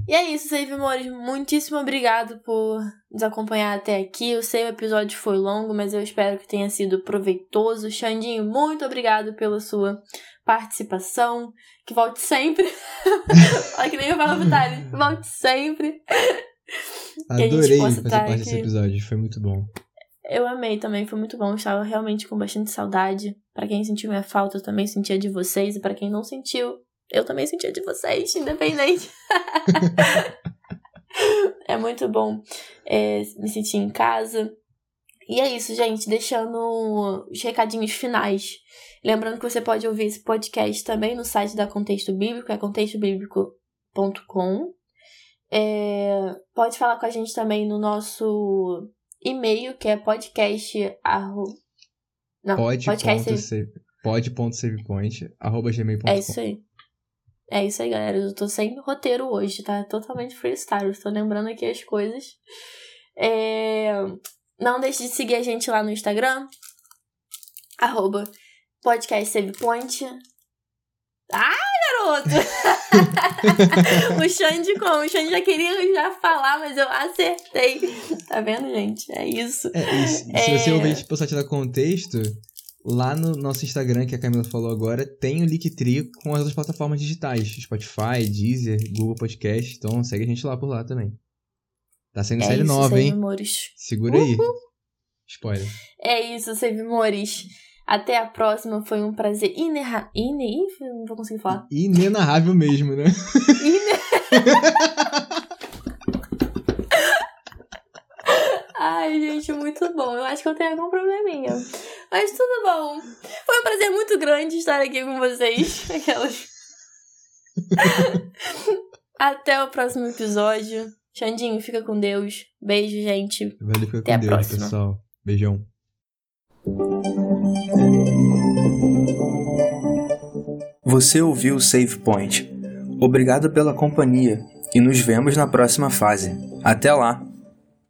E é isso, Save Amores. Muitíssimo obrigado por nos acompanhar até aqui. Eu sei o episódio foi longo, mas eu espero que tenha sido proveitoso. Xandinho, muito obrigado pela sua participação. Que volte sempre. Olha que nem eu falo pro Thales. Volte sempre. Adorei fazer parte desse episódio, foi muito bom. Eu amei também, foi muito bom. Eu estava realmente com bastante saudade. Para quem sentiu minha falta, eu também sentia de vocês. E para quem não sentiu, eu também sentia de vocês, independente. é muito bom é, me sentir em casa. E é isso, gente. Deixando os recadinhos finais. Lembrando que você pode ouvir esse podcast também no site da Contexto Bíblico, é contextobiblico.com. É, pode falar com a gente também no nosso e-mail, que é podcast. Arro... Não, pode. podcast. Arroba gmail.com. É isso aí. É isso aí, galera. Eu tô sem roteiro hoje, tá? Totalmente freestyle. Estou lembrando aqui as coisas. É... Não deixe de seguir a gente lá no Instagram. Arroba podcast Savepoint. Ah, garoto! o Xande como? O Xande já queria já falar, mas eu acertei. Tá vendo, gente? É isso. É, isso. É... Se você ouvir, tipo, só te dar contexto, Lá no nosso Instagram, que a Camila falou agora, tem o Linktree com as outras plataformas digitais. Spotify, Deezer, Google Podcast. Então segue a gente lá por lá também. Tá saindo é série isso, nova, hein? Amores. Segura Uhul. aí. Spoiler. É isso, Save Mores. Até a próxima. Foi um prazer inerra... Ine... Não vou conseguir falar. Inenarrável mesmo, né? Ine... Ai, gente, muito bom. Eu acho que eu tenho algum probleminha. Mas tudo bom. Foi um prazer muito grande estar aqui com vocês. Aquelas. Até o próximo episódio. Xandinho, fica com Deus. Beijo, gente. Valeu, fica Até com Deus, próxima. pessoal. Beijão. Você ouviu o Save Point. Obrigado pela companhia e nos vemos na próxima fase. Até lá!